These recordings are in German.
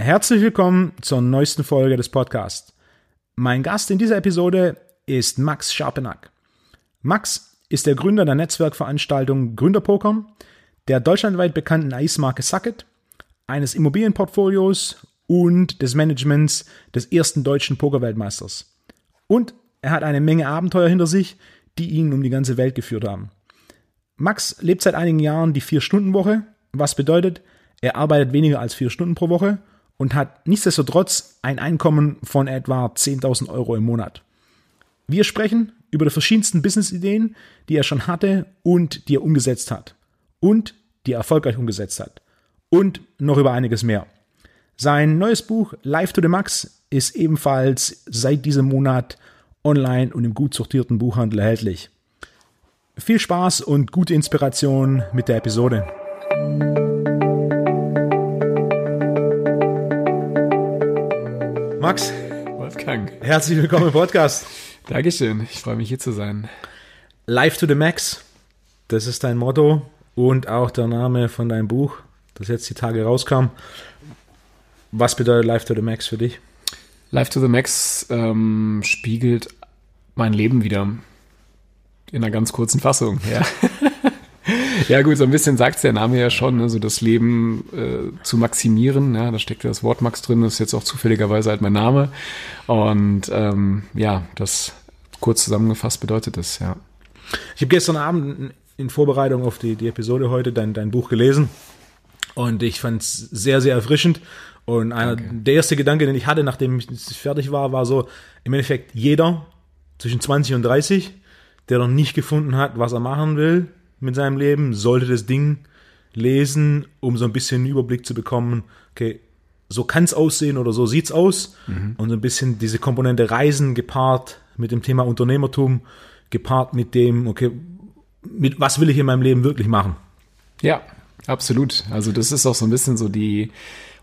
Herzlich willkommen zur neuesten Folge des Podcasts. Mein Gast in dieser Episode ist Max Scharpenack. Max ist der Gründer der Netzwerkveranstaltung Gründerpoker, der deutschlandweit bekannten Eismarke Sucket, eines Immobilienportfolios und des Managements des ersten deutschen Pokerweltmeisters. Und er hat eine Menge Abenteuer hinter sich, die ihn um die ganze Welt geführt haben. Max lebt seit einigen Jahren die Vier-Stunden-Woche, was bedeutet, er arbeitet weniger als vier Stunden pro Woche und hat nichtsdestotrotz ein Einkommen von etwa 10.000 Euro im Monat. Wir sprechen über die verschiedensten Business-Ideen, die er schon hatte und die er umgesetzt hat. Und die er erfolgreich umgesetzt hat. Und noch über einiges mehr. Sein neues Buch Live to the Max ist ebenfalls seit diesem Monat online und im gut sortierten Buchhandel erhältlich. Viel Spaß und gute Inspiration mit der Episode. Max. Wolfgang. Herzlich willkommen im Podcast. Dankeschön. Ich freue mich hier zu sein. Live to the Max. Das ist dein Motto und auch der Name von deinem Buch, das jetzt die Tage rauskam. Was bedeutet Live to the Max für dich? Live to the Max ähm, spiegelt mein Leben wieder. In einer ganz kurzen Fassung, ja. Ja, gut, so ein bisschen sagt der Name ja schon, ne, so das Leben äh, zu maximieren. Ja, da steckt ja das Wort Max drin, das ist jetzt auch zufälligerweise halt mein Name. Und ähm, ja, das kurz zusammengefasst bedeutet das, ja. Ich habe gestern Abend in Vorbereitung auf die, die Episode heute dein, dein Buch gelesen und ich fand es sehr, sehr erfrischend. Und einer, der erste Gedanke, den ich hatte, nachdem ich fertig war, war so, im Endeffekt jeder zwischen 20 und 30, der noch nicht gefunden hat, was er machen will mit seinem Leben, sollte das Ding lesen, um so ein bisschen einen Überblick zu bekommen, okay, so kann es aussehen oder so sieht's aus. Mhm. Und so ein bisschen diese Komponente Reisen gepaart mit dem Thema Unternehmertum, gepaart mit dem, okay, mit was will ich in meinem Leben wirklich machen? Ja, absolut. Also das ist auch so ein bisschen so die,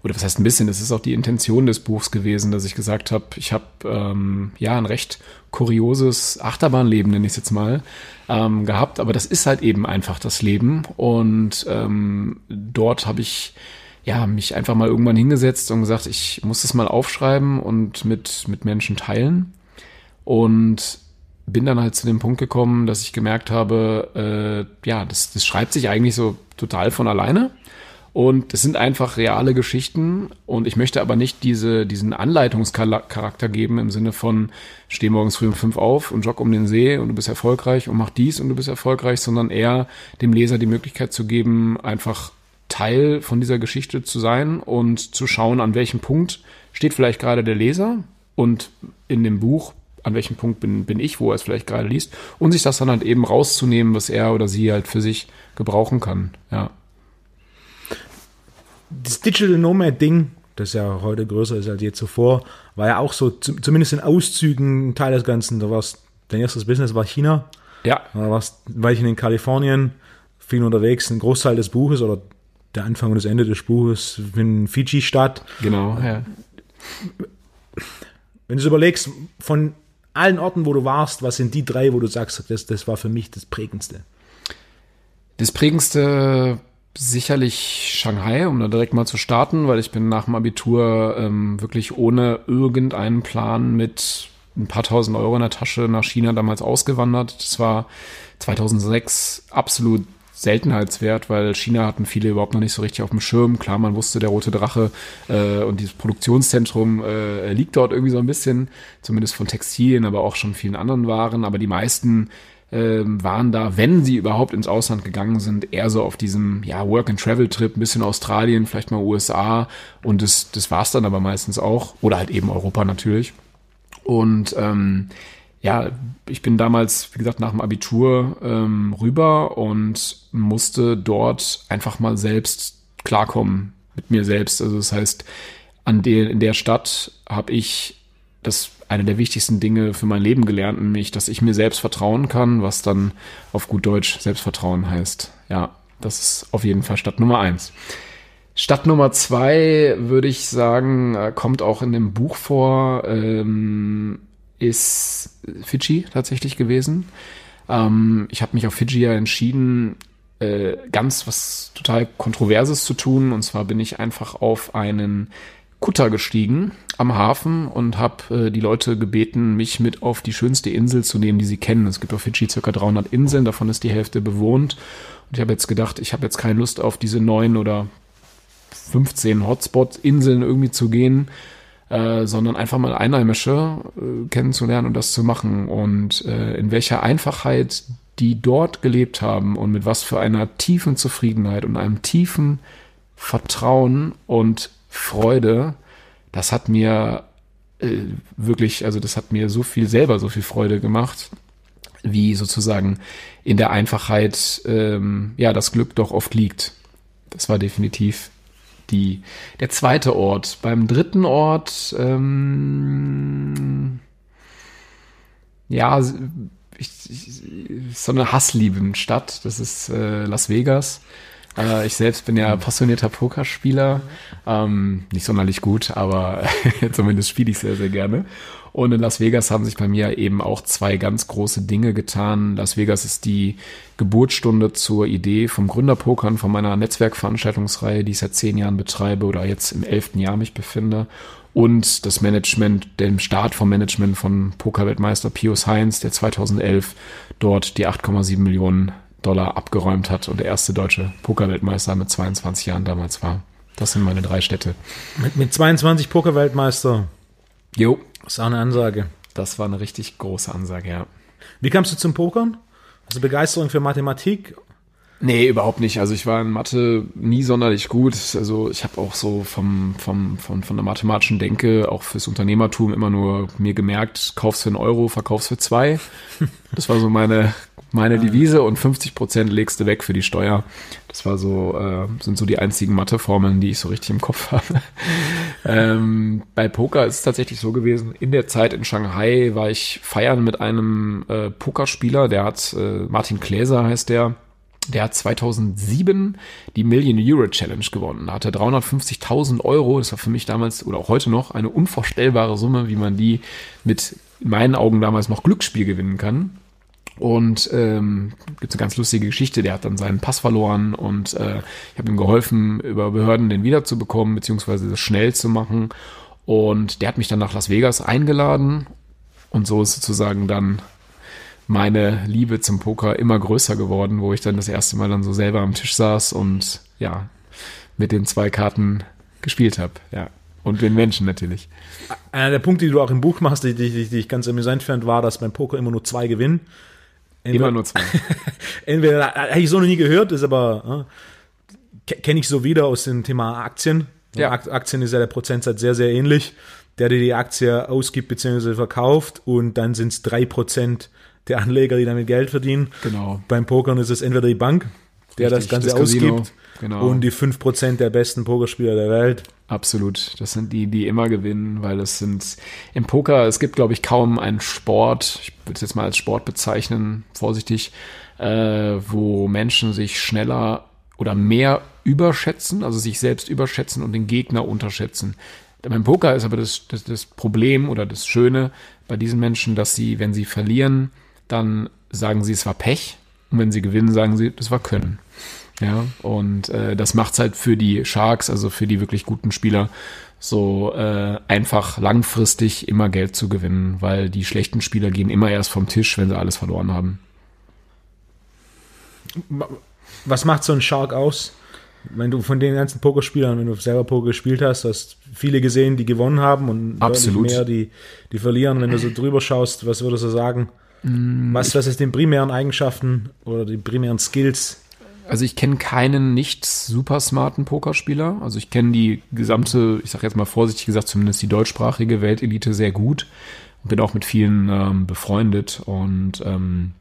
oder was heißt ein bisschen, das ist auch die Intention des Buchs gewesen, dass ich gesagt habe, ich habe ähm, ja ein recht kurioses Achterbahnleben, nenne ich es jetzt mal, ähm, gehabt, aber das ist halt eben einfach das Leben und ähm, dort habe ich ja, mich einfach mal irgendwann hingesetzt und gesagt, ich muss das mal aufschreiben und mit, mit Menschen teilen. Und bin dann halt zu dem Punkt gekommen, dass ich gemerkt habe, äh, ja, das, das schreibt sich eigentlich so total von alleine. Und es sind einfach reale Geschichten. Und ich möchte aber nicht diese, diesen Anleitungscharakter geben im Sinne von steh morgens früh um fünf auf und jogg um den See und du bist erfolgreich und mach dies und du bist erfolgreich, sondern eher dem Leser die Möglichkeit zu geben, einfach Teil von dieser Geschichte zu sein und zu schauen, an welchem Punkt steht vielleicht gerade der Leser und in dem Buch, an welchem Punkt bin, bin ich, wo er es vielleicht gerade liest und sich das dann halt eben rauszunehmen, was er oder sie halt für sich gebrauchen kann, ja das Digital Nomad Ding, das ja heute größer ist als je zuvor, war ja auch so, zumindest in Auszügen Teil des Ganzen. Da warst, dein erstes Business war China. Ja. Da warst, war ich in Kalifornien, viel unterwegs. Ein Großteil des Buches oder der Anfang und das Ende des Buches in Fiji-Stadt. Genau, ja. Wenn du überlegst, von allen Orten, wo du warst, was sind die drei, wo du sagst, das, das war für mich das Prägendste? Das Prägendste sicherlich Shanghai, um da direkt mal zu starten, weil ich bin nach dem Abitur ähm, wirklich ohne irgendeinen Plan mit ein paar tausend Euro in der Tasche nach China damals ausgewandert. Das war 2006 absolut Seltenheitswert, weil China hatten viele überhaupt noch nicht so richtig auf dem Schirm. Klar, man wusste, der Rote Drache äh, und dieses Produktionszentrum äh, liegt dort irgendwie so ein bisschen, zumindest von Textilien, aber auch schon vielen anderen Waren. Aber die meisten ähm, waren da, wenn sie überhaupt ins Ausland gegangen sind, eher so auf diesem ja, Work-and-Travel-Trip, ein bisschen Australien, vielleicht mal USA und das, das war es dann aber meistens auch. Oder halt eben Europa natürlich. Und ähm, ja, ich bin damals, wie gesagt, nach dem Abitur ähm, rüber und musste dort einfach mal selbst klarkommen mit mir selbst. Also das heißt, an der, in der Stadt habe ich das eine der wichtigsten Dinge für mein Leben gelernt, nämlich, dass ich mir selbst vertrauen kann, was dann auf gut Deutsch Selbstvertrauen heißt. Ja, das ist auf jeden Fall Stadt Nummer eins. Stadt Nummer zwei, würde ich sagen, äh, kommt auch in dem Buch vor, ähm, ist Fidschi tatsächlich gewesen. Ähm, ich habe mich auf Fidschi ja entschieden, äh, ganz was total Kontroverses zu tun. Und zwar bin ich einfach auf einen Kutter gestiegen am Hafen und habe äh, die Leute gebeten, mich mit auf die schönste Insel zu nehmen, die sie kennen. Es gibt auf Fidschi circa 300 Inseln, davon ist die Hälfte bewohnt. Und ich habe jetzt gedacht, ich habe jetzt keine Lust auf diese neun oder 15 Hotspot-Inseln irgendwie zu gehen, äh, sondern einfach mal Einheimische äh, kennenzulernen und das zu machen. Und äh, in welcher Einfachheit die dort gelebt haben und mit was für einer tiefen Zufriedenheit und einem tiefen Vertrauen und Freude, das hat mir äh, wirklich, also das hat mir so viel selber so viel Freude gemacht, wie sozusagen in der Einfachheit ähm, ja das Glück doch oft liegt. Das war definitiv die der zweite Ort. Beim dritten Ort ähm, ja ich, ich, so eine Hasslieben-Stadt. Das ist äh, Las Vegas. Äh, ich selbst bin ja passionierter Pokerspieler. Ähm, nicht sonderlich gut, aber zumindest spiele ich sehr, sehr gerne. Und in Las Vegas haben sich bei mir eben auch zwei ganz große Dinge getan. Las Vegas ist die Geburtsstunde zur Idee vom Gründerpokern, von meiner Netzwerkveranstaltungsreihe, die ich seit zehn Jahren betreibe oder jetzt im elften Jahr mich befinde. Und das Management, dem Start vom Management von Pokerweltmeister Pius Heinz, der 2011 dort die 8,7 Millionen Dollar abgeräumt hat und der erste deutsche Pokerweltmeister mit 22 Jahren damals war. Das sind meine drei Städte. Mit, mit 22 Pokerweltmeister. Jo. Das ist auch eine Ansage. Das war eine richtig große Ansage, ja. Wie kamst du zum Pokern? Hast du Begeisterung für Mathematik Nee, überhaupt nicht. Also ich war in Mathe nie sonderlich gut. Also ich habe auch so vom, vom, von, von der mathematischen Denke auch fürs Unternehmertum immer nur mir gemerkt, kaufst für einen Euro, verkaufst für zwei. Das war so meine, meine Devise und 50 Prozent legst du weg für die Steuer. Das war so, äh, sind so die einzigen Matheformeln, die ich so richtig im Kopf habe. ähm, bei Poker ist es tatsächlich so gewesen, in der Zeit in Shanghai war ich feiern mit einem äh, Pokerspieler, der hat, äh, Martin Kläser heißt der, der hat 2007 die Million Euro Challenge gewonnen. Da hatte 350.000 Euro. Das war für mich damals oder auch heute noch eine unvorstellbare Summe, wie man die mit in meinen Augen damals noch Glücksspiel gewinnen kann. Und ähm, gibt eine ganz lustige Geschichte. Der hat dann seinen Pass verloren und äh, ich habe ihm geholfen, über Behörden den wiederzubekommen beziehungsweise das schnell zu machen. Und der hat mich dann nach Las Vegas eingeladen und so ist sozusagen dann meine Liebe zum Poker immer größer geworden, wo ich dann das erste Mal dann so selber am Tisch saß und ja, mit den zwei Karten gespielt habe, ja. Und den Menschen natürlich. Einer der Punkte, die du auch im Buch machst, die, die, die ich ganz amüsant fand, war, dass beim Poker immer nur zwei gewinnen. Entweder, immer nur zwei. Entweder, habe ich so noch nie gehört, ist aber, äh, kenne ich so wieder aus dem Thema Aktien. Ja. Aktien ist ja der Prozentsatz sehr, sehr ähnlich. Der, der die Aktie ausgibt bzw. verkauft und dann sind es drei Prozent der Anleger, die damit Geld verdienen. Genau. Beim Pokern ist es entweder die Bank, der Richtig, das Ganze das ausgibt, genau. und die 5% der besten Pokerspieler der Welt. Absolut. Das sind die, die immer gewinnen, weil es sind im Poker, es gibt, glaube ich, kaum einen Sport, ich würde es jetzt mal als Sport bezeichnen, vorsichtig, äh, wo Menschen sich schneller oder mehr überschätzen, also sich selbst überschätzen und den Gegner unterschätzen. Beim Poker ist aber das, das, das Problem oder das Schöne bei diesen Menschen, dass sie, wenn sie verlieren, dann sagen sie, es war Pech. Und wenn sie gewinnen, sagen sie, das war Können. Ja, und äh, das macht's halt für die Sharks, also für die wirklich guten Spieler, so äh, einfach langfristig immer Geld zu gewinnen, weil die schlechten Spieler gehen immer erst vom Tisch, wenn sie alles verloren haben. Was macht so ein Shark aus? Wenn du von den ganzen Pokerspielern, wenn du selber Poker gespielt hast, hast viele gesehen, die gewonnen haben und Absolut. mehr, die, die verlieren. Wenn du so drüber schaust, was würdest du sagen? Mm. Was, was ist den primären Eigenschaften oder die primären Skills? Also ich kenne keinen nicht super smarten Pokerspieler. Also ich kenne die gesamte, ich sage jetzt mal vorsichtig gesagt, zumindest die deutschsprachige Weltelite sehr gut und bin auch mit vielen ähm, befreundet und ähm,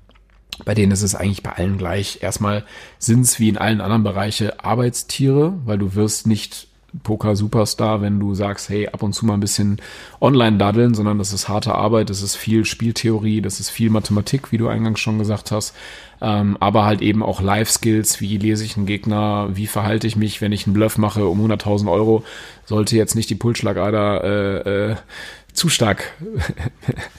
bei denen ist es eigentlich bei allen gleich. Erstmal sind es wie in allen anderen Bereichen Arbeitstiere, weil du wirst nicht Poker-Superstar, wenn du sagst, hey, ab und zu mal ein bisschen online daddeln, sondern das ist harte Arbeit, das ist viel Spieltheorie, das ist viel Mathematik, wie du eingangs schon gesagt hast, ähm, aber halt eben auch Life-Skills, wie lese ich einen Gegner, wie verhalte ich mich, wenn ich einen Bluff mache um 100.000 Euro, sollte jetzt nicht die Pulsschlagader äh, äh, zu stark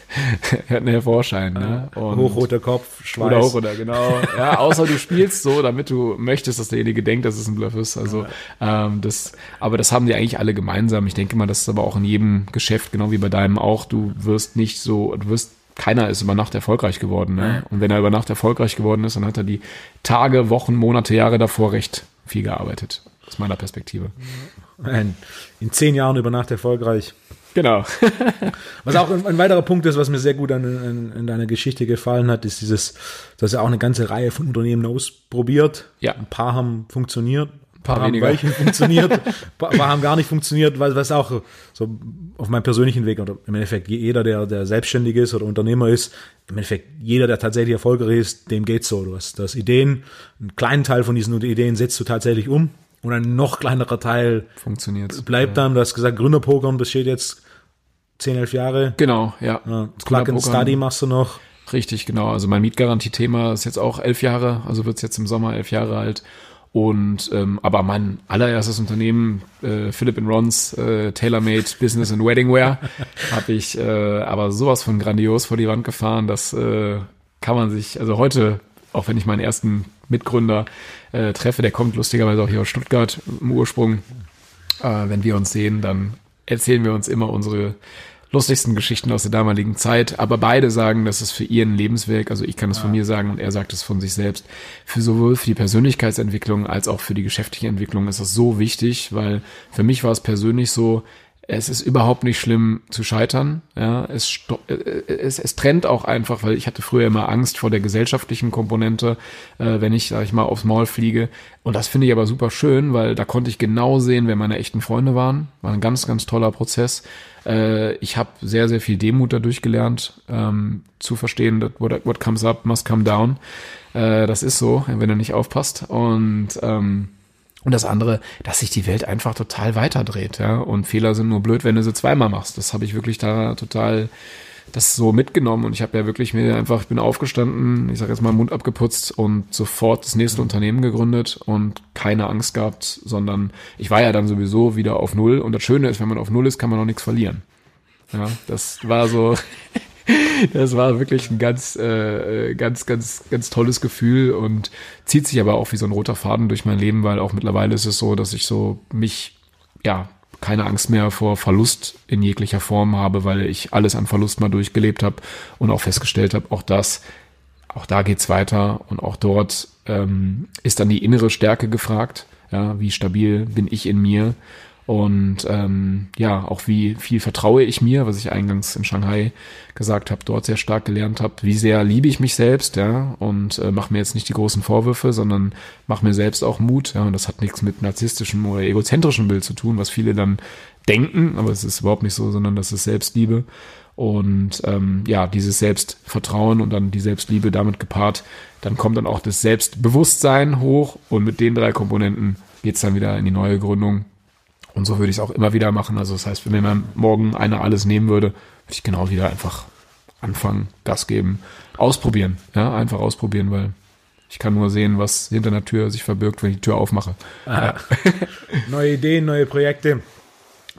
hervorscheinen. Ne? Und hochroter Kopf, Schweiß. Oder hochroter, genau. Ja, außer du spielst so, damit du möchtest, dass derjenige denkt, dass es ein Bluff ist. Also ähm, das, aber das haben die eigentlich alle gemeinsam. Ich denke mal, das ist aber auch in jedem Geschäft, genau wie bei deinem auch. Du wirst nicht so, du wirst keiner ist über Nacht erfolgreich geworden. Ne? Und wenn er über Nacht erfolgreich geworden ist, dann hat er die Tage, Wochen, Monate, Jahre davor recht viel gearbeitet. Aus meiner Perspektive. In zehn Jahren über Nacht erfolgreich. Genau. was auch ein, weiterer Punkt ist, was mir sehr gut an, an, an, deiner Geschichte gefallen hat, ist dieses, dass er auch eine ganze Reihe von Unternehmen ausprobiert. Ja. Ein paar haben funktioniert, ein paar, haben weniger. funktioniert, ein paar, haben gar nicht funktioniert, was, was auch so auf meinem persönlichen Weg oder im Endeffekt jeder, der, der selbstständig ist oder Unternehmer ist, im Endeffekt jeder, der tatsächlich erfolgreich ist, dem geht's so. Du hast, du hast Ideen, einen kleinen Teil von diesen Ideen setzt du tatsächlich um und ein noch kleinerer Teil funktioniert. Bleibt dann, du hast gesagt, Gründerpokern besteht jetzt 10, 11 Jahre. Genau, ja. ja Plug and Study machst du noch. Richtig, genau. Also mein Mietgarantie-Thema ist jetzt auch elf Jahre, also wird's jetzt im Sommer elf Jahre alt. Und ähm, aber mein allererstes Unternehmen, äh, Philip Rons, äh, TaylorMade Business and Wedding Wear, habe ich äh, aber sowas von grandios vor die Wand gefahren, das äh, kann man sich, also heute, auch wenn ich meinen ersten Mitgründer äh, treffe, der kommt lustigerweise auch hier aus Stuttgart im Ursprung, äh, wenn wir uns sehen, dann erzählen wir uns immer unsere lustigsten Geschichten aus der damaligen Zeit. Aber beide sagen, dass es für ihren Lebenswerk, also ich kann es ja. von mir sagen und er sagt es von sich selbst, für sowohl für die Persönlichkeitsentwicklung als auch für die geschäftliche Entwicklung ist das so wichtig, weil für mich war es persönlich so, es ist überhaupt nicht schlimm zu scheitern. Ja, es, äh, es, es trennt auch einfach, weil ich hatte früher immer Angst vor der gesellschaftlichen Komponente, äh, wenn ich, sag ich mal, aufs Maul fliege. Und das finde ich aber super schön, weil da konnte ich genau sehen, wer meine echten Freunde waren. War ein ganz, ganz toller Prozess. Äh, ich habe sehr, sehr viel Demut dadurch gelernt, ähm, zu verstehen, that what, what comes up must come down. Äh, das ist so, wenn du nicht aufpasst. Und ähm, und das andere, dass sich die Welt einfach total weiterdreht, ja. Und Fehler sind nur blöd, wenn du sie zweimal machst. Das habe ich wirklich da total das so mitgenommen und ich habe ja wirklich mir einfach, ich bin aufgestanden, ich sage jetzt mal Mund abgeputzt und sofort das nächste Unternehmen gegründet und keine Angst gehabt, sondern ich war ja dann sowieso wieder auf Null und das Schöne ist, wenn man auf Null ist, kann man auch nichts verlieren. Ja, das war so, das war wirklich ein ganz, äh, ganz, ganz, ganz tolles Gefühl und zieht sich aber auch wie so ein roter Faden durch mein Leben, weil auch mittlerweile ist es so, dass ich so mich, ja, keine Angst mehr vor Verlust in jeglicher Form habe, weil ich alles an Verlust mal durchgelebt habe und auch festgestellt habe, auch das, auch da geht's weiter und auch dort ähm, ist dann die innere Stärke gefragt. Ja, wie stabil bin ich in mir und ähm, ja, auch wie viel vertraue ich mir, was ich eingangs in Shanghai gesagt habe, dort sehr stark gelernt habe, wie sehr liebe ich mich selbst, ja, und äh, mache mir jetzt nicht die großen Vorwürfe, sondern mache mir selbst auch Mut, ja, und das hat nichts mit narzisstischem oder egozentrischem Bild zu tun, was viele dann denken, aber es ist überhaupt nicht so, sondern das ist Selbstliebe. Und ähm, ja, dieses Selbstvertrauen und dann die Selbstliebe damit gepaart, dann kommt dann auch das Selbstbewusstsein hoch und mit den drei Komponenten geht's dann wieder in die neue Gründung und so würde ich es auch immer wieder machen. Also das heißt, wenn mir morgen einer alles nehmen würde, würde ich genau wieder einfach anfangen, Gas geben, ausprobieren. Ja, einfach ausprobieren, weil ich kann nur sehen, was hinter der Tür sich verbirgt, wenn ich die Tür aufmache. Ja. neue Ideen, neue Projekte.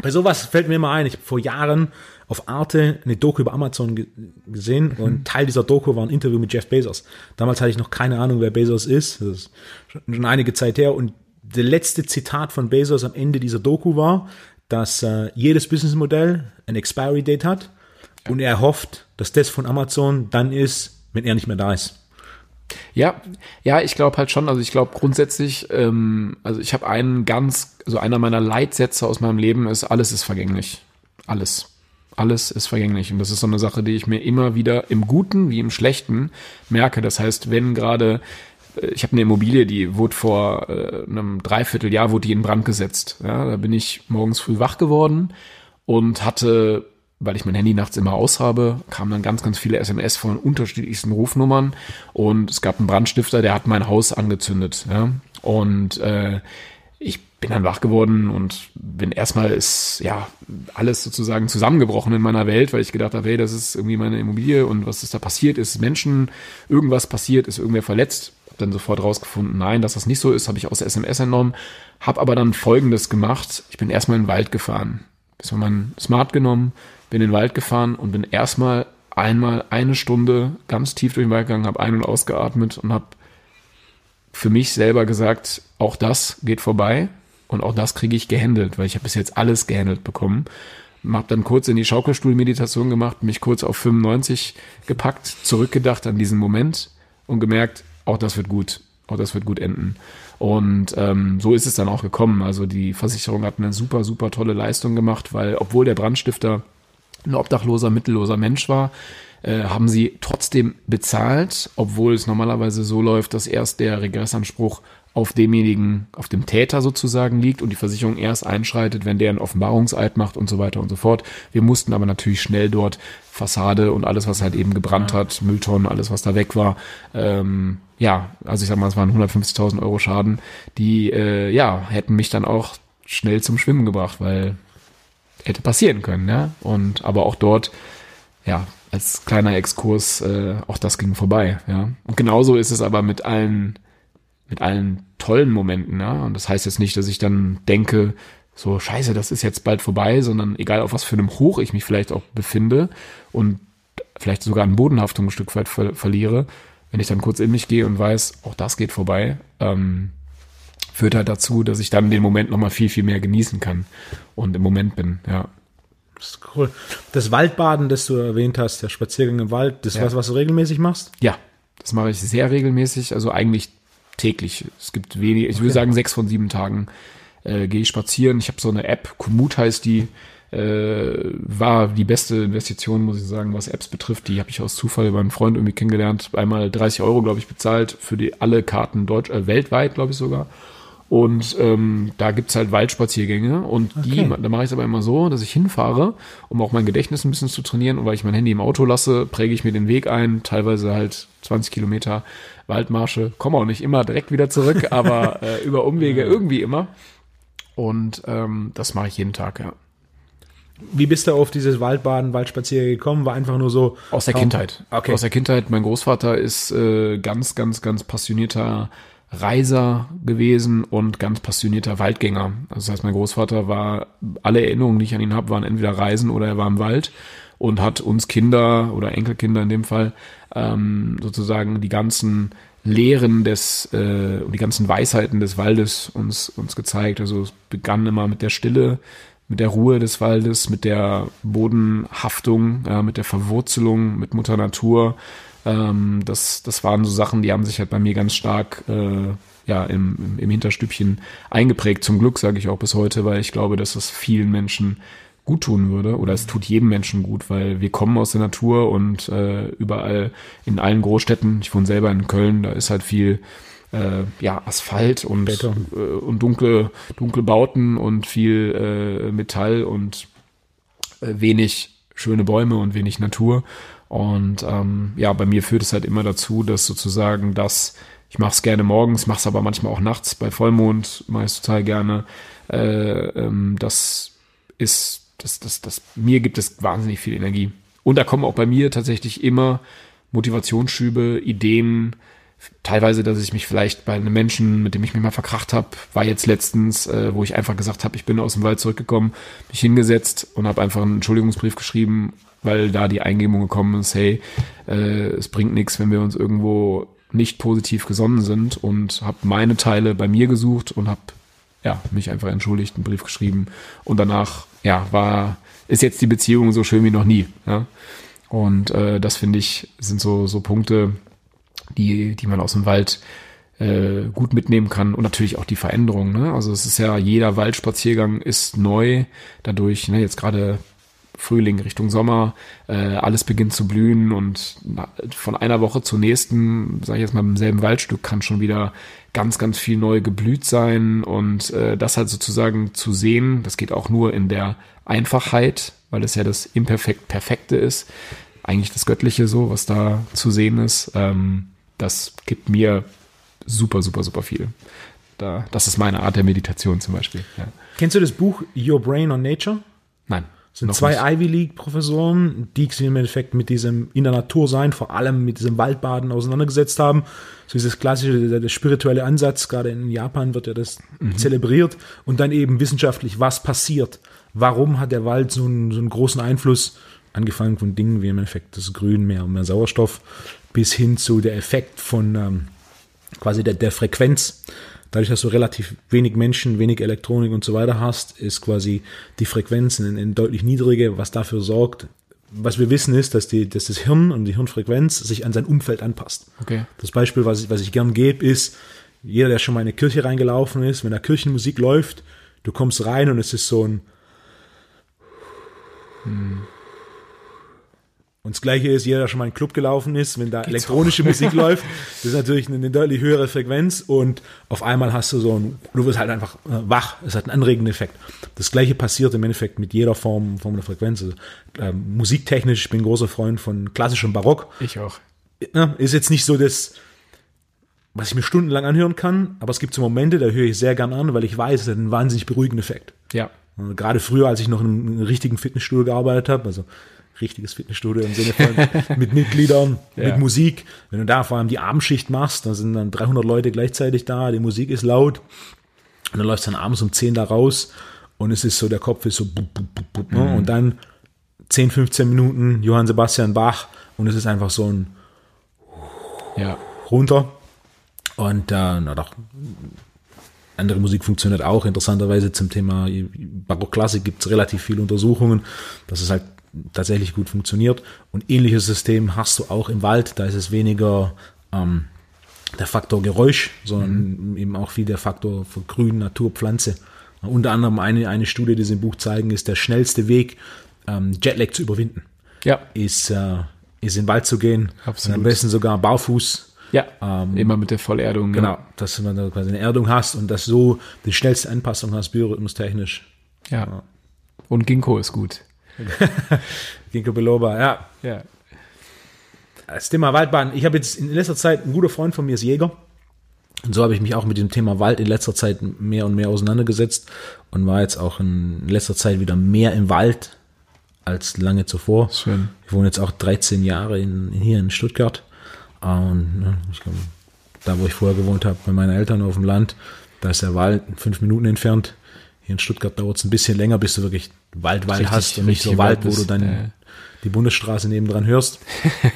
Bei sowas fällt mir immer ein, ich habe vor Jahren auf Arte eine Doku über Amazon gesehen mhm. und Teil dieser Doku war ein Interview mit Jeff Bezos. Damals hatte ich noch keine Ahnung, wer Bezos ist. Das ist schon einige Zeit her und der letzte Zitat von Bezos am Ende dieser Doku war, dass äh, jedes Businessmodell ein Expiry Date hat und er hofft, dass das von Amazon dann ist, wenn er nicht mehr da ist. Ja, ja, ich glaube halt schon. Also ich glaube grundsätzlich, ähm, also ich habe einen ganz, also einer meiner Leitsätze aus meinem Leben ist: Alles ist vergänglich, alles, alles ist vergänglich. Und das ist so eine Sache, die ich mir immer wieder im Guten wie im Schlechten merke. Das heißt, wenn gerade ich habe eine Immobilie, die wurde vor äh, einem Dreivierteljahr wurde die in Brand gesetzt. Ja, da bin ich morgens früh wach geworden und hatte, weil ich mein Handy nachts immer aus habe, kamen dann ganz, ganz viele SMS von unterschiedlichsten Rufnummern und es gab einen Brandstifter, der hat mein Haus angezündet. Ja, und äh, ich bin dann wach geworden und bin erstmal ist ja alles sozusagen zusammengebrochen in meiner Welt, weil ich gedacht habe, hey, das ist irgendwie meine Immobilie und was ist da passiert? Ist Menschen irgendwas passiert? Ist irgendwer verletzt? Dann sofort rausgefunden, nein, dass das nicht so ist, habe ich aus SMS entnommen, habe aber dann Folgendes gemacht. Ich bin erstmal in den Wald gefahren, Bis mir mein Smart genommen, bin in den Wald gefahren und bin erstmal einmal eine Stunde ganz tief durch den Wald gegangen, habe ein- und ausgeatmet und habe für mich selber gesagt, auch das geht vorbei und auch das kriege ich gehandelt, weil ich habe bis jetzt alles gehandelt bekommen. Habe dann kurz in die Schaukelstuhlmeditation gemacht, mich kurz auf 95 gepackt, zurückgedacht an diesen Moment und gemerkt, auch das wird gut, auch das wird gut enden. Und ähm, so ist es dann auch gekommen. Also die Versicherung hat eine super, super tolle Leistung gemacht, weil obwohl der Brandstifter ein obdachloser, mittelloser Mensch war, äh, haben sie trotzdem bezahlt, obwohl es normalerweise so läuft, dass erst der Regressanspruch auf demjenigen, auf dem Täter sozusagen liegt und die Versicherung erst einschreitet, wenn der einen Offenbarungseid macht und so weiter und so fort. Wir mussten aber natürlich schnell dort Fassade und alles, was halt eben gebrannt ja. hat, Mülltonnen, alles, was da weg war. Ähm, ja, also ich sag mal, es waren 150.000 Euro Schaden, die äh, ja hätten mich dann auch schnell zum Schwimmen gebracht, weil hätte passieren können, ja. Und aber auch dort, ja, als kleiner Exkurs, äh, auch das ging vorbei, ja. Und genauso ist es aber mit allen, mit allen tollen Momenten, ja. Und das heißt jetzt nicht, dass ich dann denke, so scheiße, das ist jetzt bald vorbei, sondern egal auf was für einem Hoch ich mich vielleicht auch befinde und vielleicht sogar an Bodenhaftung ein Stück weit ver verliere, wenn ich dann kurz in mich gehe und weiß, auch das geht vorbei, ähm, führt halt dazu, dass ich dann den Moment nochmal viel, viel mehr genießen kann und im Moment bin, ja. Das ist cool. Das Waldbaden, das du erwähnt hast, der Spaziergang im Wald, das ist ja. was, was du regelmäßig machst? Ja, das mache ich sehr regelmäßig, also eigentlich täglich. Es gibt wenig, ich okay. würde sagen sechs von sieben Tagen äh, gehe ich spazieren. Ich habe so eine App, Komoot heißt die, äh, war die beste Investition, muss ich sagen, was Apps betrifft. Die habe ich aus Zufall über einen Freund irgendwie kennengelernt. Einmal 30 Euro, glaube ich, bezahlt für die alle Karten deutsch, äh, weltweit, glaube ich sogar. Und ähm, da gibt's halt Waldspaziergänge und die, okay. da mache ich es aber immer so, dass ich hinfahre, um auch mein Gedächtnis ein bisschen zu trainieren. Und weil ich mein Handy im Auto lasse, präge ich mir den Weg ein, teilweise halt 20 Kilometer Waldmarsche, komme auch nicht immer direkt wieder zurück, aber äh, über Umwege irgendwie immer. Und ähm, das mache ich jeden Tag, ja. Wie bist du auf dieses Waldbaden, Waldspaziergänge gekommen? War einfach nur so. Aus der Kindheit. Okay. Aus der Kindheit. Mein Großvater ist äh, ganz, ganz, ganz passionierter Reiser gewesen und ganz passionierter Waldgänger. Also das heißt, mein Großvater war, alle Erinnerungen, die ich an ihn habe, waren entweder Reisen oder er war im Wald und hat uns Kinder oder Enkelkinder in dem Fall ähm, sozusagen die ganzen Lehren des äh, die ganzen Weisheiten des Waldes uns uns gezeigt. Also es begann immer mit der Stille, mit der Ruhe des Waldes, mit der Bodenhaftung, äh, mit der Verwurzelung, mit Mutter Natur, ähm, das, das waren so Sachen, die haben sich halt bei mir ganz stark äh, ja, im, im Hinterstübchen eingeprägt. Zum Glück sage ich auch bis heute, weil ich glaube, dass das vielen Menschen gut tun würde oder es tut jedem Menschen gut, weil wir kommen aus der Natur und äh, überall in allen Großstädten, ich wohne selber in Köln, da ist halt viel äh, ja, Asphalt und, äh, und dunkle, dunkle Bauten und viel äh, Metall und äh, wenig schöne Bäume und wenig Natur. Und ähm, ja, bei mir führt es halt immer dazu, dass sozusagen das, ich mache es gerne morgens, mache es aber manchmal auch nachts bei Vollmond, mache ich total gerne. Äh, ähm, das ist, das, das, das, mir gibt es wahnsinnig viel Energie. Und da kommen auch bei mir tatsächlich immer Motivationsschübe, Ideen, teilweise, dass ich mich vielleicht bei einem Menschen, mit dem ich mich mal verkracht habe, war jetzt letztens, äh, wo ich einfach gesagt habe, ich bin aus dem Wald zurückgekommen, mich hingesetzt und habe einfach einen Entschuldigungsbrief geschrieben weil da die Eingebung gekommen ist, hey, äh, es bringt nichts, wenn wir uns irgendwo nicht positiv gesonnen sind und habe meine Teile bei mir gesucht und habe ja mich einfach entschuldigt, einen Brief geschrieben und danach ja war ist jetzt die Beziehung so schön wie noch nie. Ja? Und äh, das finde ich sind so so Punkte, die die man aus dem Wald äh, gut mitnehmen kann und natürlich auch die Veränderung. Ne? Also es ist ja jeder Waldspaziergang ist neu dadurch. Ne? Jetzt gerade Frühling Richtung Sommer, äh, alles beginnt zu blühen und von einer Woche zur nächsten, sage ich jetzt mal im selben Waldstück, kann schon wieder ganz, ganz viel neu geblüht sein und äh, das halt sozusagen zu sehen, das geht auch nur in der Einfachheit, weil es ja das imperfekt Perfekte ist, eigentlich das Göttliche so, was da zu sehen ist, ähm, das gibt mir super, super, super viel. Da, das ist meine Art der Meditation zum Beispiel. Ja. Kennst du das Buch Your Brain on Nature? Nein sind zwei nicht. Ivy League Professoren, die sich im Endeffekt mit diesem in der Natur sein, vor allem mit diesem Waldbaden auseinandergesetzt haben. So dieses klassische, der, der spirituelle Ansatz, gerade in Japan wird ja das mhm. zelebriert und dann eben wissenschaftlich, was passiert, warum hat der Wald so einen, so einen großen Einfluss, angefangen von Dingen wie im Endeffekt das Grün, mehr und mehr Sauerstoff, bis hin zu der Effekt von ähm, quasi der, der Frequenz. Dadurch, dass du relativ wenig Menschen, wenig Elektronik und so weiter hast, ist quasi die Frequenz in, in deutlich niedrige, was dafür sorgt, was wir wissen ist, dass, die, dass das Hirn und die Hirnfrequenz sich an sein Umfeld anpasst. Okay. Das Beispiel, was ich, was ich gern gebe, ist, jeder, der schon mal in eine Kirche reingelaufen ist, wenn da Kirchenmusik läuft, du kommst rein und es ist so ein hm. Und das Gleiche ist, jeder, der schon mal in einen Club gelaufen ist, wenn da Geht's elektronische hoch. Musik läuft, das ist natürlich eine, eine, deutlich höhere Frequenz und auf einmal hast du so ein, du wirst halt einfach äh, wach, es hat einen anregenden Effekt. Das Gleiche passiert im Endeffekt mit jeder Form, Form der Frequenz. Also, äh, musiktechnisch, ich bin ein großer Freund von klassischem Barock. Ich auch. Ja, ist jetzt nicht so das, was ich mir stundenlang anhören kann, aber es gibt so Momente, da höre ich sehr gern an, weil ich weiß, es hat einen wahnsinnig beruhigenden Effekt. Ja. Und gerade früher, als ich noch in einem richtigen Fitnessstudio gearbeitet habe, also richtiges Fitnessstudio im Sinne von mit Mitgliedern, ja. mit Musik. Wenn du da vor allem die Abendschicht machst, dann sind dann 300 Leute gleichzeitig da, die Musik ist laut und dann läufst dann abends um 10 da raus und es ist so, der Kopf ist so bup, bup, bup, ne? mhm. und dann 10, 15 Minuten Johann Sebastian Bach und es ist einfach so ein ja. runter und äh, na doch, andere Musik funktioniert auch. Interessanterweise zum Thema Barockklassik gibt es relativ viele Untersuchungen, dass es halt tatsächlich gut funktioniert. Und ähnliches System hast du auch im Wald. Da ist es weniger ähm, der Faktor Geräusch, sondern mhm. eben auch viel der Faktor für Grün, Natur, Pflanze. Unter anderem eine, eine Studie, die sie im Buch zeigen, ist der schnellste Weg, ähm, Jetlag zu überwinden. Ja. Ist, äh, ist in den Wald zu gehen. Absolut. Und am besten sogar barfuß. Ja, ähm, immer mit der Vollerdung. Genau, ja. dass du dann quasi eine Erdung hast und dass so die schnellste Anpassung hast, biorhythmustechnisch. Ja. ja. Und Ginkgo ist gut. Ginkgo biloba, ja. Ja. Das Thema Waldbahn. Ich habe jetzt in letzter Zeit, ein guter Freund von mir ist Jäger. Und so habe ich mich auch mit dem Thema Wald in letzter Zeit mehr und mehr auseinandergesetzt und war jetzt auch in letzter Zeit wieder mehr im Wald als lange zuvor. Schön. Ich wohne jetzt auch 13 Jahre in, hier in Stuttgart. Und ne, ich glaub, da, wo ich vorher gewohnt habe, bei meinen Eltern auf dem Land, da ist der Wald fünf Minuten entfernt. Hier in Stuttgart dauert es ein bisschen länger, bis du wirklich Wald, Wald richtig, hast und nicht so Wald, wo du dann äh. die Bundesstraße nebendran hörst.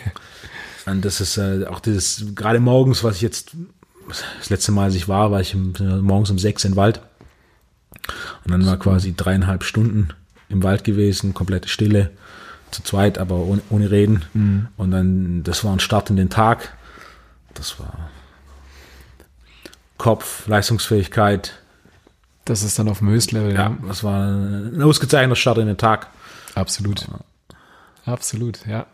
und das ist äh, auch das, gerade morgens, was ich jetzt, das letzte Mal, als ich war, war ich im, morgens um sechs im Wald. Und dann war quasi dreieinhalb Stunden im Wald gewesen, komplette Stille zu zweit, aber ohne, ohne Reden. Mhm. Und dann, das war ein Start in den Tag. Das war Kopf, Leistungsfähigkeit. Das ist dann auf dem Höchstlevel. Ja, ja, das war ein ausgezeichneter Start in den Tag. Absolut. Absolut, ja.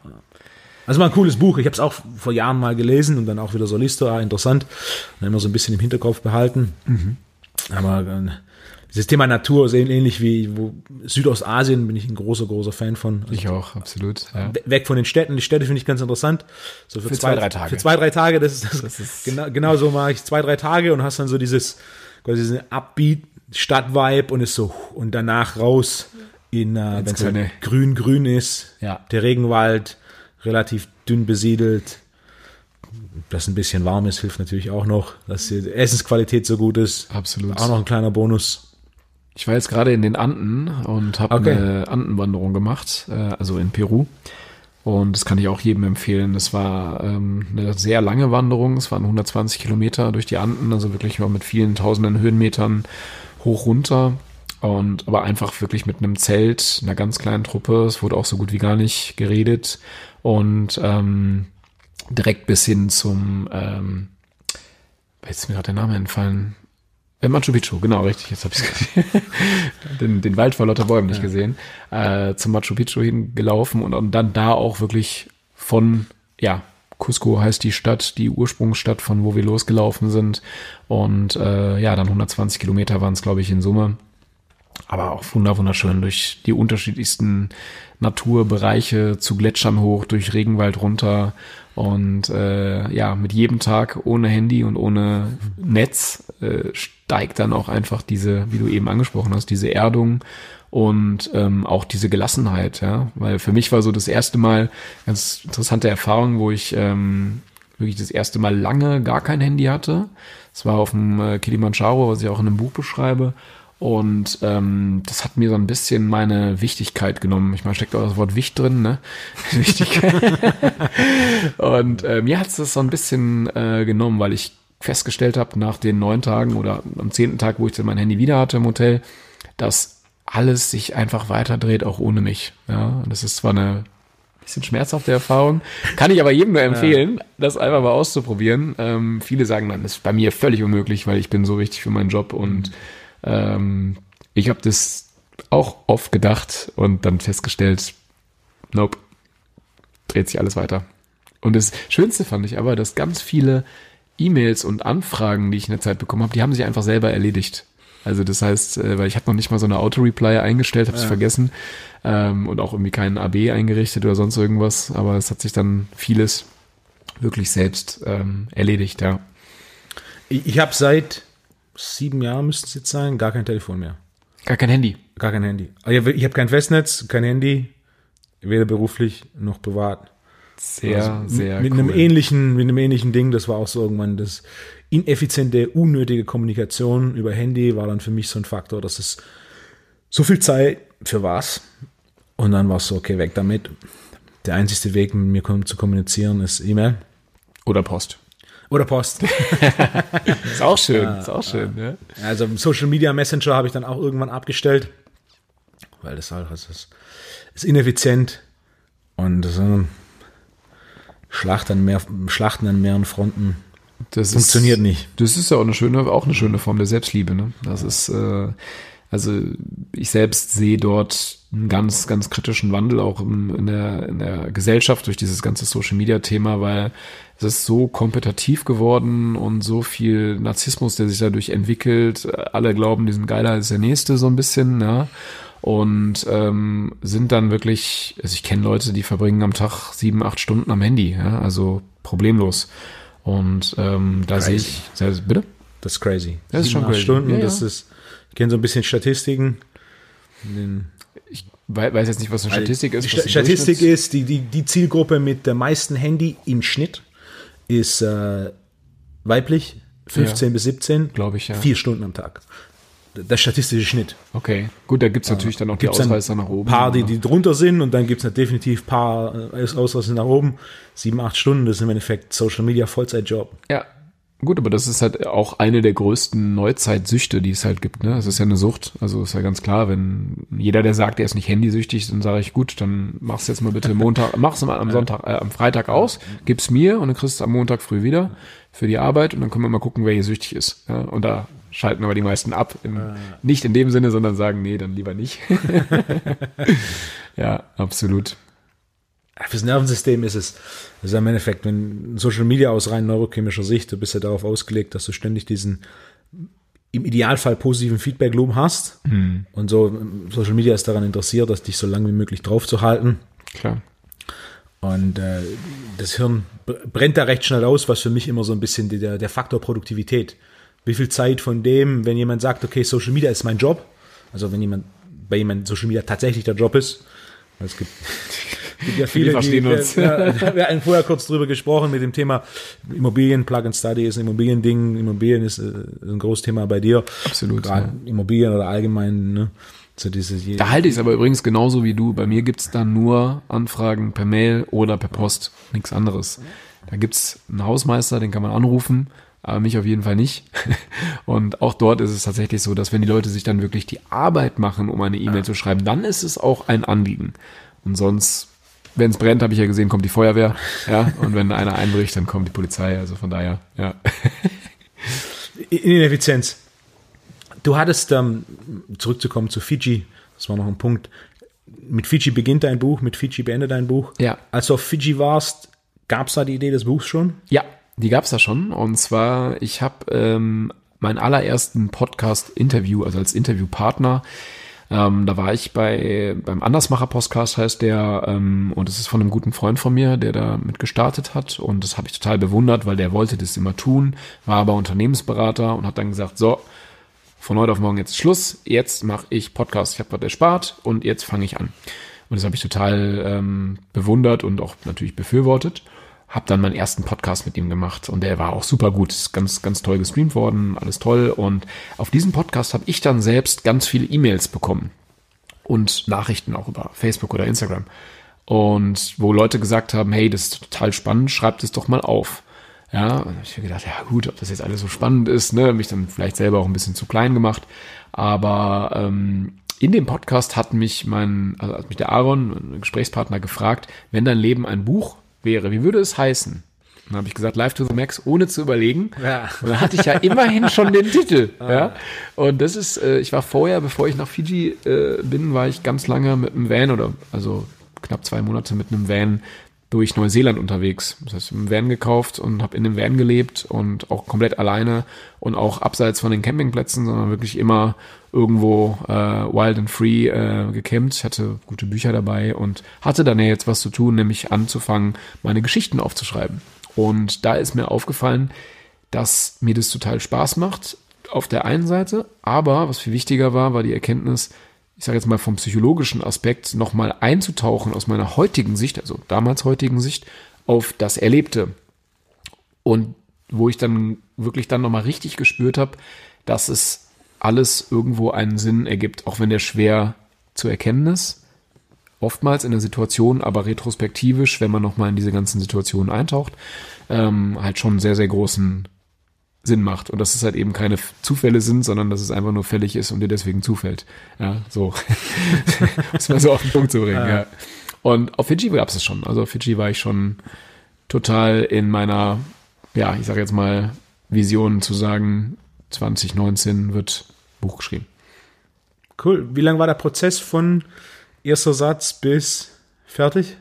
Also mal ein cooles Buch. Ich habe es auch vor Jahren mal gelesen und dann auch wieder so Liste, ah, interessant. Und immer so ein bisschen im Hinterkopf behalten. Mhm. Aber äh, dieses Thema Natur ist ähnlich wie wo, Südostasien, bin ich ein großer, großer Fan von. Also ich auch, absolut. Ja. Weg von den Städten. Die Städte finde ich ganz interessant. So für, für zwei, zwei, drei Tage. Für zwei, drei Tage, das ist, das, das ist genau, genau so mache ich zwei, drei Tage und hast dann so dieses, quasi diesen Upbeat, Stadtvibe und ist so, und danach raus in, äh, wenn es halt grün, grün ist. Ja. Der Regenwald, relativ dünn besiedelt. Dass ein bisschen warm ist, hilft natürlich auch noch, dass die Essensqualität so gut ist. Absolut. Auch noch ein kleiner Bonus. Ich war jetzt gerade in den Anden und habe okay. eine Andenwanderung gemacht, äh, also in Peru. Und das kann ich auch jedem empfehlen. Das war ähm, eine sehr lange Wanderung. Es waren 120 Kilometer durch die Anden, also wirklich mal mit vielen tausenden Höhenmetern hoch runter. Und aber einfach wirklich mit einem Zelt, einer ganz kleinen Truppe. Es wurde auch so gut wie gar nicht geredet. Und ähm, direkt bis hin zum, ähm, jetzt ist mir gerade der Name entfallen, äh, Machu Picchu, genau, richtig, jetzt habe ich gesehen. den, den Wald vor lauter Bäumen nicht ja. gesehen. Äh, zum Machu Picchu hingelaufen und, und dann da auch wirklich von, ja, Cusco heißt die Stadt, die Ursprungsstadt, von wo wir losgelaufen sind. Und äh, ja, dann 120 Kilometer waren es, glaube ich, in Summe. Aber auch wunderschön durch die unterschiedlichsten Naturbereiche zu Gletschern hoch, durch Regenwald runter und äh, ja, mit jedem Tag ohne Handy und ohne Netz äh, steigt dann auch einfach diese, wie du eben angesprochen hast, diese Erdung und ähm, auch diese Gelassenheit, ja. Weil für mich war so das erste Mal ganz interessante Erfahrung, wo ich ähm, wirklich das erste Mal lange gar kein Handy hatte. Es war auf dem äh, Kilimanjaro, was ich auch in einem Buch beschreibe. Und ähm, das hat mir so ein bisschen meine Wichtigkeit genommen. Ich meine, steckt auch das Wort Wicht drin, ne? Wichtigkeit. und äh, mir hat es das so ein bisschen äh, genommen, weil ich festgestellt habe, nach den neun Tagen oder am zehnten Tag, wo ich dann mein Handy wieder hatte im Hotel, dass alles sich einfach weiterdreht, auch ohne mich. Ja, und das ist zwar eine bisschen schmerzhafte Erfahrung, kann ich aber jedem nur empfehlen, ja. das einfach mal auszuprobieren. Ähm, viele sagen dann, das ist bei mir völlig unmöglich, weil ich bin so wichtig für meinen Job und ähm, ich habe das auch oft gedacht und dann festgestellt, nope, dreht sich alles weiter. Und das Schönste fand ich aber, dass ganz viele E-Mails und Anfragen, die ich in der Zeit bekommen habe, die haben sich einfach selber erledigt. Also das heißt, äh, weil ich habe noch nicht mal so eine Auto-Reply eingestellt, habe ich ja. vergessen ähm, und auch irgendwie keinen AB eingerichtet oder sonst irgendwas, aber es hat sich dann vieles wirklich selbst ähm, erledigt, ja. Ich, ich habe seit sieben Jahren, müsste es jetzt sein, gar kein Telefon mehr. Gar kein Handy? Gar kein Handy. Also ich habe kein Festnetz, kein Handy, weder beruflich noch privat. Sehr, also sehr mit cool. einem ähnlichen, mit einem ähnlichen Ding. Das war auch so irgendwann das ineffiziente, unnötige Kommunikation über Handy war dann für mich so ein Faktor, dass es so viel Zeit für was. Und dann war es so, okay, weg damit. Der einzige Weg, mit mir zu kommunizieren, ist E-Mail. Oder Post. Oder Post. ist auch schön, ja, ist auch schön. Ja. Also Social Media Messenger habe ich dann auch irgendwann abgestellt, weil das halt das ist, ist ineffizient und das Schlacht an mehr, Schlachten an mehreren Fronten das funktioniert ist, nicht. Das ist ja auch eine schöne, auch eine schöne Form der Selbstliebe. Ne? Das ist, äh, also ich selbst sehe dort einen ganz, ganz kritischen Wandel auch im, in, der, in der Gesellschaft durch dieses ganze Social Media Thema, weil es ist so kompetitiv geworden und so viel Narzissmus, der sich dadurch entwickelt. Alle glauben, die sind geiler als der nächste so ein bisschen, ja und ähm, sind dann wirklich, also ich kenne Leute, die verbringen am Tag sieben, acht Stunden am Handy, ja, also problemlos. Und ähm, da sehe ich, bitte? Das ist crazy. Das ist schon crazy. Stunden, ja, das ist, ich kenne so ein bisschen Statistiken. ich weiß jetzt nicht, was eine also Statistik ist. Die Statistik ist, die, die, die Zielgruppe mit der meisten Handy im Schnitt ist äh, weiblich, 15 ja, bis 17, glaube ich, ja. Vier Stunden am Tag der statistische Schnitt. Okay, gut, da gibt es natürlich dann auch gibt's die Ausreißer nach oben. Paar, die, die drunter sind und dann gibt es definitiv paar äh, Ausreißer nach oben. Sieben, acht Stunden, das ist im Endeffekt Social Media Vollzeitjob. Ja, Gut, aber das ist halt auch eine der größten Neuzeitsüchte, die es halt gibt. Ne? Es ist ja eine Sucht. Also ist ja ganz klar, wenn jeder, der sagt, er ist nicht handysüchtig, dann sage ich, gut, dann mach's jetzt mal bitte Montag, mach's mal am Sonntag, äh, am Freitag aus, gib's mir und dann kriegst du am Montag früh wieder für die Arbeit und dann können wir mal gucken, wer hier süchtig ist. Ja? Und da schalten aber die meisten ab. Im, äh. Nicht in dem Sinne, sondern sagen, nee, dann lieber nicht. ja, absolut. Fürs Nervensystem ist es, das ist im Endeffekt, wenn Social Media aus rein neurochemischer Sicht, du bist ja darauf ausgelegt, dass du ständig diesen im Idealfall positiven Feedback-Loop hast. Mhm. Und so, Social Media ist daran interessiert, dass dich so lange wie möglich drauf zu halten. Klar. Und äh, das Hirn brennt da recht schnell aus, was für mich immer so ein bisschen der, der Faktor Produktivität wie viel Zeit von dem, wenn jemand sagt, okay, Social Media ist mein Job, also wenn jemand bei jemand Social Media tatsächlich der Job ist, es gibt, gibt ja viele, wir die, uns. Ja, wir hatten vorher kurz drüber gesprochen mit dem Thema Immobilien, Plug and Study ist ein Immobiliending, Immobilien ist, äh, ein großes Thema bei dir. Absolut. Gerade ja. Immobilien oder allgemein, ne? So diese, da halte ich es aber übrigens genauso wie du. Bei mir gibt's dann nur Anfragen per Mail oder per Post, nichts anderes. Da gibt's einen Hausmeister, den kann man anrufen aber mich auf jeden Fall nicht. Und auch dort ist es tatsächlich so, dass wenn die Leute sich dann wirklich die Arbeit machen, um eine E-Mail ja. zu schreiben, dann ist es auch ein Anliegen. Und sonst, wenn es brennt, habe ich ja gesehen, kommt die Feuerwehr. Ja, und wenn einer einbricht, dann kommt die Polizei. Also von daher, ja. Ineffizienz. Du hattest, ähm, zurückzukommen zu Fiji, das war noch ein Punkt. Mit Fiji beginnt dein Buch, mit Fiji beendet dein Buch. Ja. Als du auf Fiji warst, gab es da die Idee des Buchs schon? Ja, die gab's da schon. Und zwar, ich habe ähm, meinen allerersten Podcast-Interview, also als Interviewpartner, ähm, da war ich bei beim Andersmacher-Podcast heißt der, ähm, und das ist von einem guten Freund von mir, der da mit gestartet hat. Und das habe ich total bewundert, weil der wollte das immer tun, war aber Unternehmensberater und hat dann gesagt, so, von heute auf morgen jetzt Schluss, jetzt mache ich Podcast, ich habe was erspart und jetzt fange ich an. Und das habe ich total ähm, bewundert und auch natürlich befürwortet. Habe dann meinen ersten Podcast mit ihm gemacht und der war auch super gut, ist ganz ganz toll gestreamt worden, alles toll. Und auf diesem Podcast habe ich dann selbst ganz viele E-Mails bekommen und Nachrichten auch über Facebook oder Instagram. Und wo Leute gesagt haben, hey, das ist total spannend, schreibt es doch mal auf. Ja, und ich mir gedacht, ja gut, ob das jetzt alles so spannend ist, ne, mich dann vielleicht selber auch ein bisschen zu klein gemacht, aber ähm, in dem Podcast hat mich mein, also hat mich der Aaron, ein Gesprächspartner, gefragt, wenn dein Leben ein Buch wäre, wie würde es heißen? Dann habe ich gesagt, Live to the Max, ohne zu überlegen. Ja. Und dann hatte ich ja immerhin schon den Titel. Ah. Ja. Und das ist, äh, ich war vorher, bevor ich nach Fiji äh, bin, war ich ganz lange mit einem Van oder also knapp zwei Monate mit einem Van durch Neuseeland unterwegs. Das heißt, ich habe einen Van gekauft und habe in dem Van gelebt und auch komplett alleine und auch abseits von den Campingplätzen, sondern wirklich immer irgendwo äh, wild and free äh, gecampt. Ich hatte gute Bücher dabei und hatte dann ja jetzt was zu tun, nämlich anzufangen, meine Geschichten aufzuschreiben. Und da ist mir aufgefallen, dass mir das total Spaß macht auf der einen Seite, aber was viel wichtiger war, war die Erkenntnis, ich sage jetzt mal vom psychologischen Aspekt, nochmal einzutauchen aus meiner heutigen Sicht, also damals heutigen Sicht, auf das Erlebte. Und wo ich dann wirklich dann nochmal richtig gespürt habe, dass es alles irgendwo einen Sinn ergibt, auch wenn der schwer zu erkennen ist. Oftmals in der Situation, aber retrospektivisch, wenn man nochmal in diese ganzen Situationen eintaucht, ähm, halt schon sehr, sehr großen Sinn macht und dass es halt eben keine Zufälle sind, sondern dass es einfach nur fällig ist und dir deswegen zufällt. Ja, so. Muss man so auf den Punkt zu bringen, ja. ja. Und auf Fiji gab es es schon. Also auf Fiji war ich schon total in meiner, ja, ich sage jetzt mal, Vision zu sagen, 2019 wird Buch geschrieben. Cool. Wie lang war der Prozess von erster Satz bis fertig?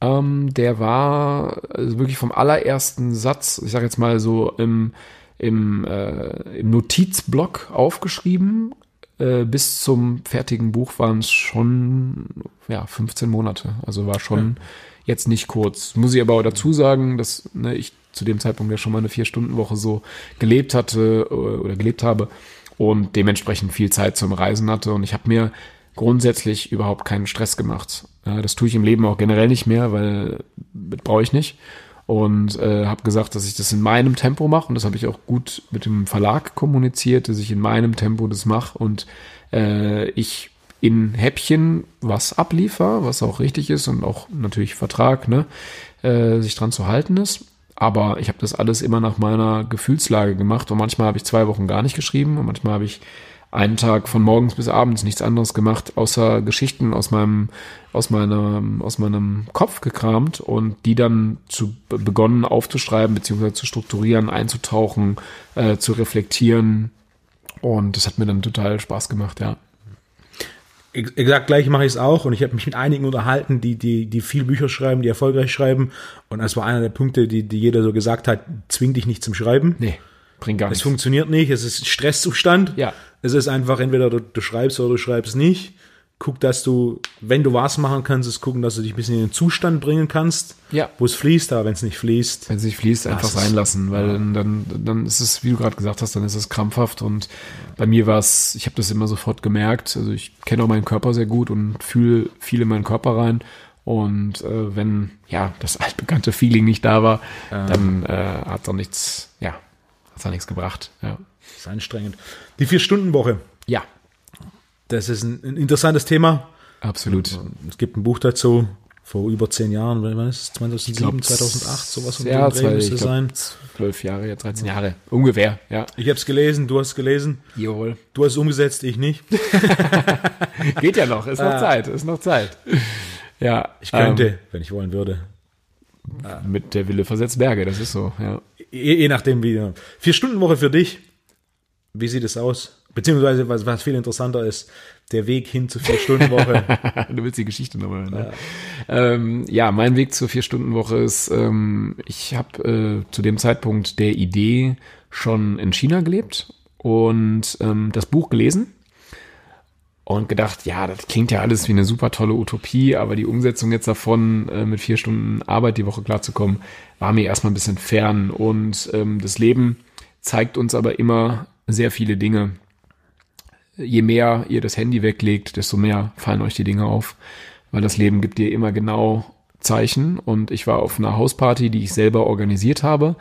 Ähm, der war also wirklich vom allerersten Satz, ich sage jetzt mal so im im, äh, im Notizblock aufgeschrieben. Äh, bis zum fertigen Buch waren es schon ja, 15 Monate. Also war schon ja. jetzt nicht kurz. Muss ich aber auch dazu sagen, dass ne, ich zu dem Zeitpunkt ja schon mal eine Vier-Stunden-Woche so gelebt hatte äh, oder gelebt habe und dementsprechend viel Zeit zum Reisen hatte. Und ich habe mir grundsätzlich überhaupt keinen Stress gemacht. Das tue ich im Leben auch generell nicht mehr, weil das brauche ich nicht und äh, habe gesagt, dass ich das in meinem Tempo mache und das habe ich auch gut mit dem Verlag kommuniziert, dass ich in meinem Tempo das mache und äh, ich in Häppchen was abliefer, was auch richtig ist und auch natürlich Vertrag, ne, äh, sich dran zu halten ist. Aber ich habe das alles immer nach meiner Gefühlslage gemacht und manchmal habe ich zwei Wochen gar nicht geschrieben und manchmal habe ich einen Tag von morgens bis abends nichts anderes gemacht, außer Geschichten aus meinem, aus meinem, aus meinem Kopf gekramt und die dann zu begonnen aufzuschreiben, beziehungsweise zu strukturieren, einzutauchen, äh, zu reflektieren. Und das hat mir dann total Spaß gemacht, ja. Exakt gleich mache ich es auch und ich habe mich mit einigen unterhalten, die, die, die viel Bücher schreiben, die erfolgreich schreiben. Und das war einer der Punkte, die, die jeder so gesagt hat, zwing dich nicht zum Schreiben. Nee, bringt gar nichts. Es funktioniert nicht, es ist Stresszustand. Ja. Es ist einfach, entweder du, du schreibst oder du schreibst nicht. Guck, dass du, wenn du was machen kannst, ist gucken, dass du dich ein bisschen in den Zustand bringen kannst, ja. wo es fließt, aber wenn es nicht fließt. Wenn es nicht fließt, einfach sein lassen, weil ja. dann, dann ist es, wie du gerade gesagt hast, dann ist es krampfhaft und bei mir war es, ich habe das immer sofort gemerkt, also ich kenne auch meinen Körper sehr gut und fühle viel in meinen Körper rein und äh, wenn ja das altbekannte Feeling nicht da war, ähm. dann äh, hat es nichts, ja, hat es nichts gebracht. Ja. Das ist anstrengend. Die Vier-Stunden-Woche. Ja. Das ist ein, ein interessantes Thema. Absolut. Es gibt ein Buch dazu vor über zehn Jahren, wann ist es? 2007, glaub, 2008, sowas um ja, den Dreh müsste sein. Zwölf Jahre, ja, 13 Jahre, ungefähr, ja. Ich habe es gelesen, du hast es gelesen. Jawohl. Du hast es umgesetzt, ich nicht. Geht ja noch, ist noch ah. Zeit, ist noch Zeit. Ja. Ich könnte, ähm, wenn ich wollen würde. Mit der Wille versetzt Berge, das ist so, ja. Je, je nachdem, wie. Vier Stunden Woche für dich. Wie sieht es aus? Beziehungsweise, was, was viel interessanter ist, der Weg hin zur Vier-Stunden-Woche. du willst die Geschichte nochmal hören. Ne? Ja. Ähm, ja, mein Weg zur Vier-Stunden-Woche ist, ähm, ich habe äh, zu dem Zeitpunkt der Idee schon in China gelebt und ähm, das Buch gelesen und gedacht, ja, das klingt ja alles wie eine super tolle Utopie, aber die Umsetzung jetzt davon, äh, mit vier Stunden Arbeit die Woche klarzukommen, war mir erstmal ein bisschen fern und ähm, das Leben zeigt uns aber immer sehr viele Dinge. Je mehr ihr das Handy weglegt, desto mehr fallen euch die Dinge auf, weil das Leben gibt dir immer genau Zeichen und ich war auf einer Hausparty, die ich selber organisiert habe,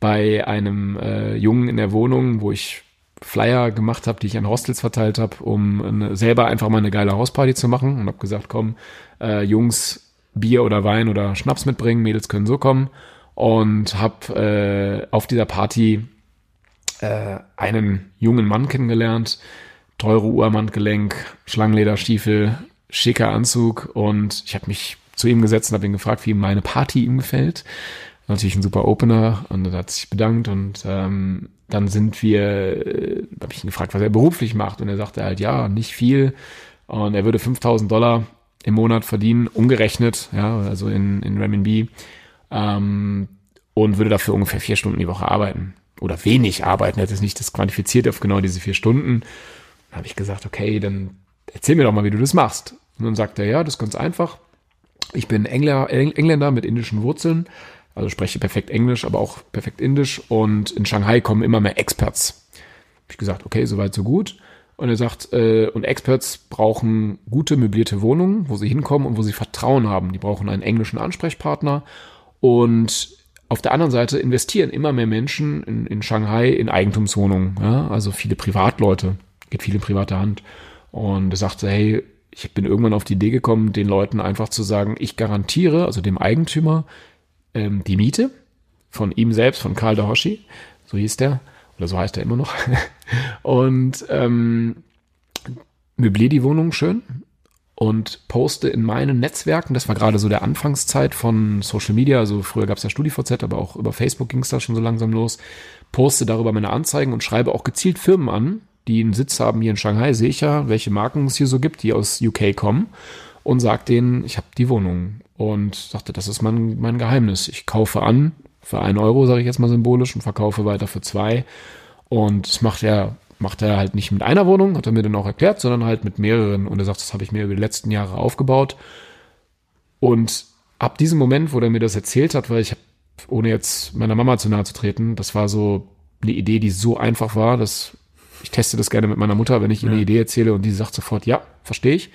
bei einem äh, Jungen in der Wohnung, wo ich Flyer gemacht habe, die ich an Hostels verteilt habe, um eine, selber einfach mal eine geile Hausparty zu machen und habe gesagt, komm, äh, Jungs, Bier oder Wein oder Schnaps mitbringen, Mädels können so kommen und habe äh, auf dieser Party äh, einen jungen Mann kennengelernt, teure Uhr am Handgelenk, Schlangenlederstiefel, schicker Anzug und ich habe mich zu ihm gesetzt und habe ihn gefragt, wie ihm meine Party ihm gefällt. Natürlich ein super Opener und er hat sich bedankt und ähm, dann sind wir, äh, habe ich ihn gefragt, was er beruflich macht und er sagte halt, ja, nicht viel und er würde 5000 Dollar im Monat verdienen, umgerechnet, ja, also in, in Renminbi ähm, und würde dafür ungefähr vier Stunden die Woche arbeiten oder wenig arbeiten, er hat es nicht das quantifiziert auf genau diese vier Stunden. Dann habe ich gesagt, okay, dann erzähl mir doch mal, wie du das machst. Und dann sagt er, ja, das ist ganz einfach. Ich bin Engländer, Engländer mit indischen Wurzeln, also spreche perfekt Englisch, aber auch perfekt Indisch und in Shanghai kommen immer mehr Experts. Hab ich gesagt, okay, soweit so gut. Und er sagt, äh, und Experts brauchen gute möblierte Wohnungen, wo sie hinkommen und wo sie Vertrauen haben. Die brauchen einen englischen Ansprechpartner. Und auf der anderen Seite investieren immer mehr Menschen in, in Shanghai in Eigentumswohnungen. Ja? Also viele Privatleute, geht viel in private Hand. Und er sagte, hey, ich bin irgendwann auf die Idee gekommen, den Leuten einfach zu sagen, ich garantiere, also dem Eigentümer, ähm, die Miete von ihm selbst, von Karl Dahoshi, so hieß der, oder so heißt er immer noch. und ähm, möblier die Wohnung schön und poste in meinen Netzwerken, das war gerade so der Anfangszeit von Social Media, also früher gab es ja StudiVZ, aber auch über Facebook ging es da schon so langsam los, poste darüber meine Anzeigen und schreibe auch gezielt Firmen an, die einen Sitz haben hier in Shanghai, sehe ich ja, welche Marken es hier so gibt, die aus UK kommen und sage denen, ich habe die Wohnung und sagte, das ist mein, mein Geheimnis. Ich kaufe an für einen Euro, sage ich jetzt mal symbolisch, und verkaufe weiter für zwei. Und das macht er, macht er halt nicht mit einer Wohnung, hat er mir dann auch erklärt, sondern halt mit mehreren. Und er sagt, das habe ich mir über die letzten Jahre aufgebaut. Und ab diesem Moment, wo er mir das erzählt hat, weil ich habe, ohne jetzt meiner Mama zu nahe zu treten, das war so eine Idee, die so einfach war, dass ich teste das gerne mit meiner Mutter, wenn ich ihr ja. eine Idee erzähle und die sagt sofort, ja, verstehe ich,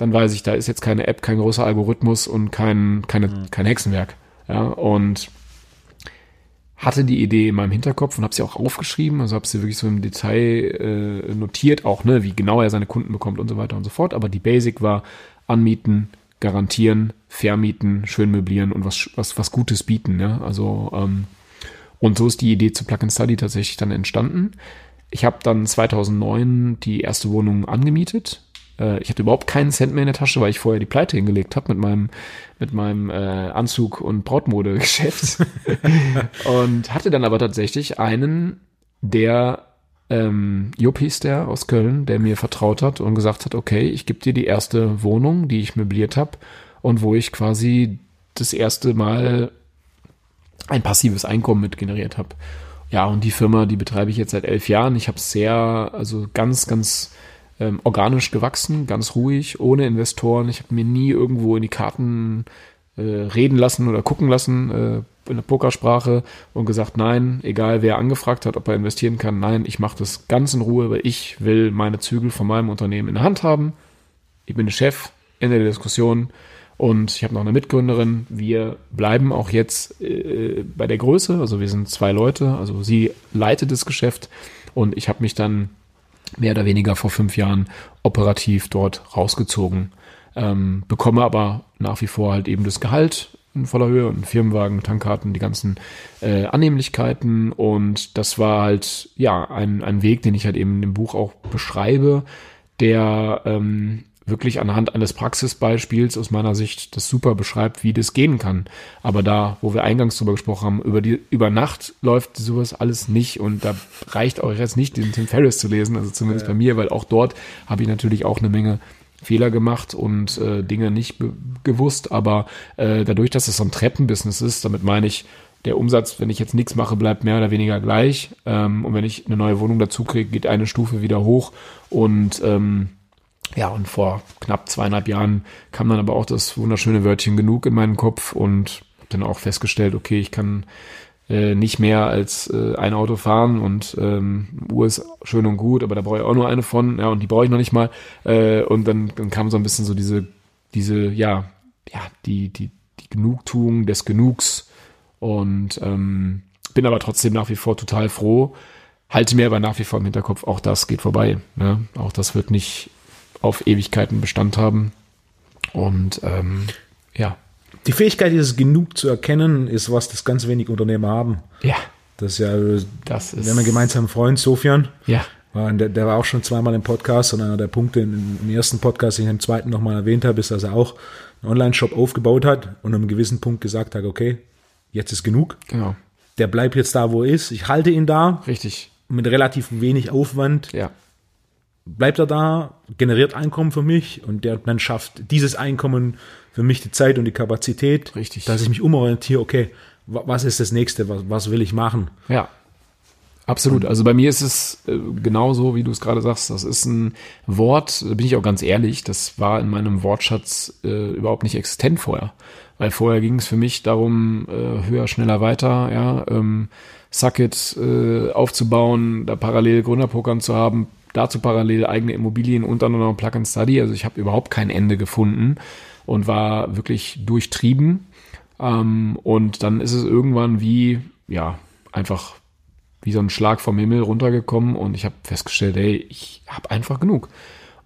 dann weiß ich, da ist jetzt keine App, kein großer Algorithmus und kein, keine, mhm. kein Hexenwerk. Ja, und hatte die Idee in meinem Hinterkopf und habe sie auch aufgeschrieben, also habe sie wirklich so im Detail äh, notiert, auch ne, wie genau er seine Kunden bekommt und so weiter und so fort. Aber die Basic war anmieten, garantieren, vermieten, schön möblieren und was was was Gutes bieten. Ja? Also ähm, und so ist die Idee zu Plug and Study tatsächlich dann entstanden. Ich habe dann 2009 die erste Wohnung angemietet. Äh, ich hatte überhaupt keinen Cent mehr in der Tasche, weil ich vorher die Pleite hingelegt habe mit meinem, mit meinem äh, Anzug- und Brautmodegeschäft. und hatte dann aber tatsächlich einen, der ähm, Jupp hieß der aus Köln, der mir vertraut hat und gesagt hat, okay, ich gebe dir die erste Wohnung, die ich möbliert habe und wo ich quasi das erste Mal ein passives Einkommen mit generiert habe. Ja, und die Firma, die betreibe ich jetzt seit elf Jahren. Ich habe sehr, also ganz, ganz ähm, organisch gewachsen, ganz ruhig, ohne Investoren. Ich habe mir nie irgendwo in die Karten äh, reden lassen oder gucken lassen äh, in der Pokersprache und gesagt, nein, egal wer angefragt hat, ob er investieren kann, nein, ich mache das ganz in Ruhe, weil ich will meine Zügel von meinem Unternehmen in der Hand haben. Ich bin der Chef, in der Diskussion und ich habe noch eine Mitgründerin. Wir bleiben auch jetzt äh, bei der Größe. Also wir sind zwei Leute. Also sie leitet das Geschäft und ich habe mich dann mehr oder weniger vor fünf Jahren operativ dort rausgezogen. Ähm, bekomme aber nach wie vor halt eben das Gehalt in voller Höhe und Firmenwagen, Tankkarten, die ganzen äh, Annehmlichkeiten und das war halt ja ein, ein Weg, den ich halt eben im Buch auch beschreibe, der ähm, wirklich anhand eines Praxisbeispiels aus meiner Sicht das super beschreibt, wie das gehen kann. Aber da, wo wir eingangs drüber gesprochen haben, über die, über Nacht läuft sowas alles nicht und da reicht auch jetzt nicht, den Tim Ferriss zu lesen, also zumindest ja. bei mir, weil auch dort habe ich natürlich auch eine Menge Fehler gemacht und äh, Dinge nicht gewusst, aber äh, dadurch, dass es so ein Treppenbusiness ist, damit meine ich, der Umsatz, wenn ich jetzt nichts mache, bleibt mehr oder weniger gleich. Ähm, und wenn ich eine neue Wohnung dazu kriege, geht eine Stufe wieder hoch. Und ähm, ja, und vor knapp zweieinhalb Jahren kam dann aber auch das wunderschöne Wörtchen genug in meinen Kopf und habe dann auch festgestellt, okay, ich kann äh, nicht mehr als äh, ein Auto fahren und ähm, Uhr ist schön und gut, aber da brauche ich auch nur eine von, ja, und die brauche ich noch nicht mal. Äh, und dann, dann kam so ein bisschen so diese, diese, ja, ja, die, die, die Genugtuung des Genugs und ähm, bin aber trotzdem nach wie vor total froh, halte mir aber nach wie vor im Hinterkopf, auch das geht vorbei. Ne? Auch das wird nicht auf Ewigkeiten Bestand haben. Und ähm, ja. Die Fähigkeit, dieses Genug zu erkennen, ist was, das ganz wenig Unternehmer haben. Ja. Das ist ja, das ist, wir haben einen gemeinsamen Freund, Sofian. Ja. Der, der, war auch schon zweimal im Podcast und einer der Punkte im, ersten Podcast, den ich im zweiten nochmal erwähnt habe, ist, dass er auch einen Online-Shop aufgebaut hat und an einem gewissen Punkt gesagt hat, okay, jetzt ist genug. Genau. Der bleibt jetzt da, wo er ist. Ich halte ihn da. Richtig. Mit relativ wenig Aufwand. Ja. Bleibt er da, generiert Einkommen für mich und der dann schafft dieses Einkommen für mich die Zeit und die Kapazität, Richtig. dass ich mich umorientiere, okay, was ist das nächste, was, was will ich machen? Ja. Absolut. Also bei mir ist es äh, genauso, wie du es gerade sagst. Das ist ein Wort, da bin ich auch ganz ehrlich, das war in meinem Wortschatz äh, überhaupt nicht existent vorher. Weil vorher ging es für mich darum, äh, höher, schneller, weiter, ja, ähm, Sucket äh, aufzubauen, da parallel Gründerpokern zu haben, dazu parallel eigene Immobilien und dann noch Plug and Study. Also ich habe überhaupt kein Ende gefunden und war wirklich durchtrieben. Ähm, und dann ist es irgendwann wie, ja, einfach wie so ein Schlag vom Himmel runtergekommen und ich habe festgestellt, ey, ich habe einfach genug.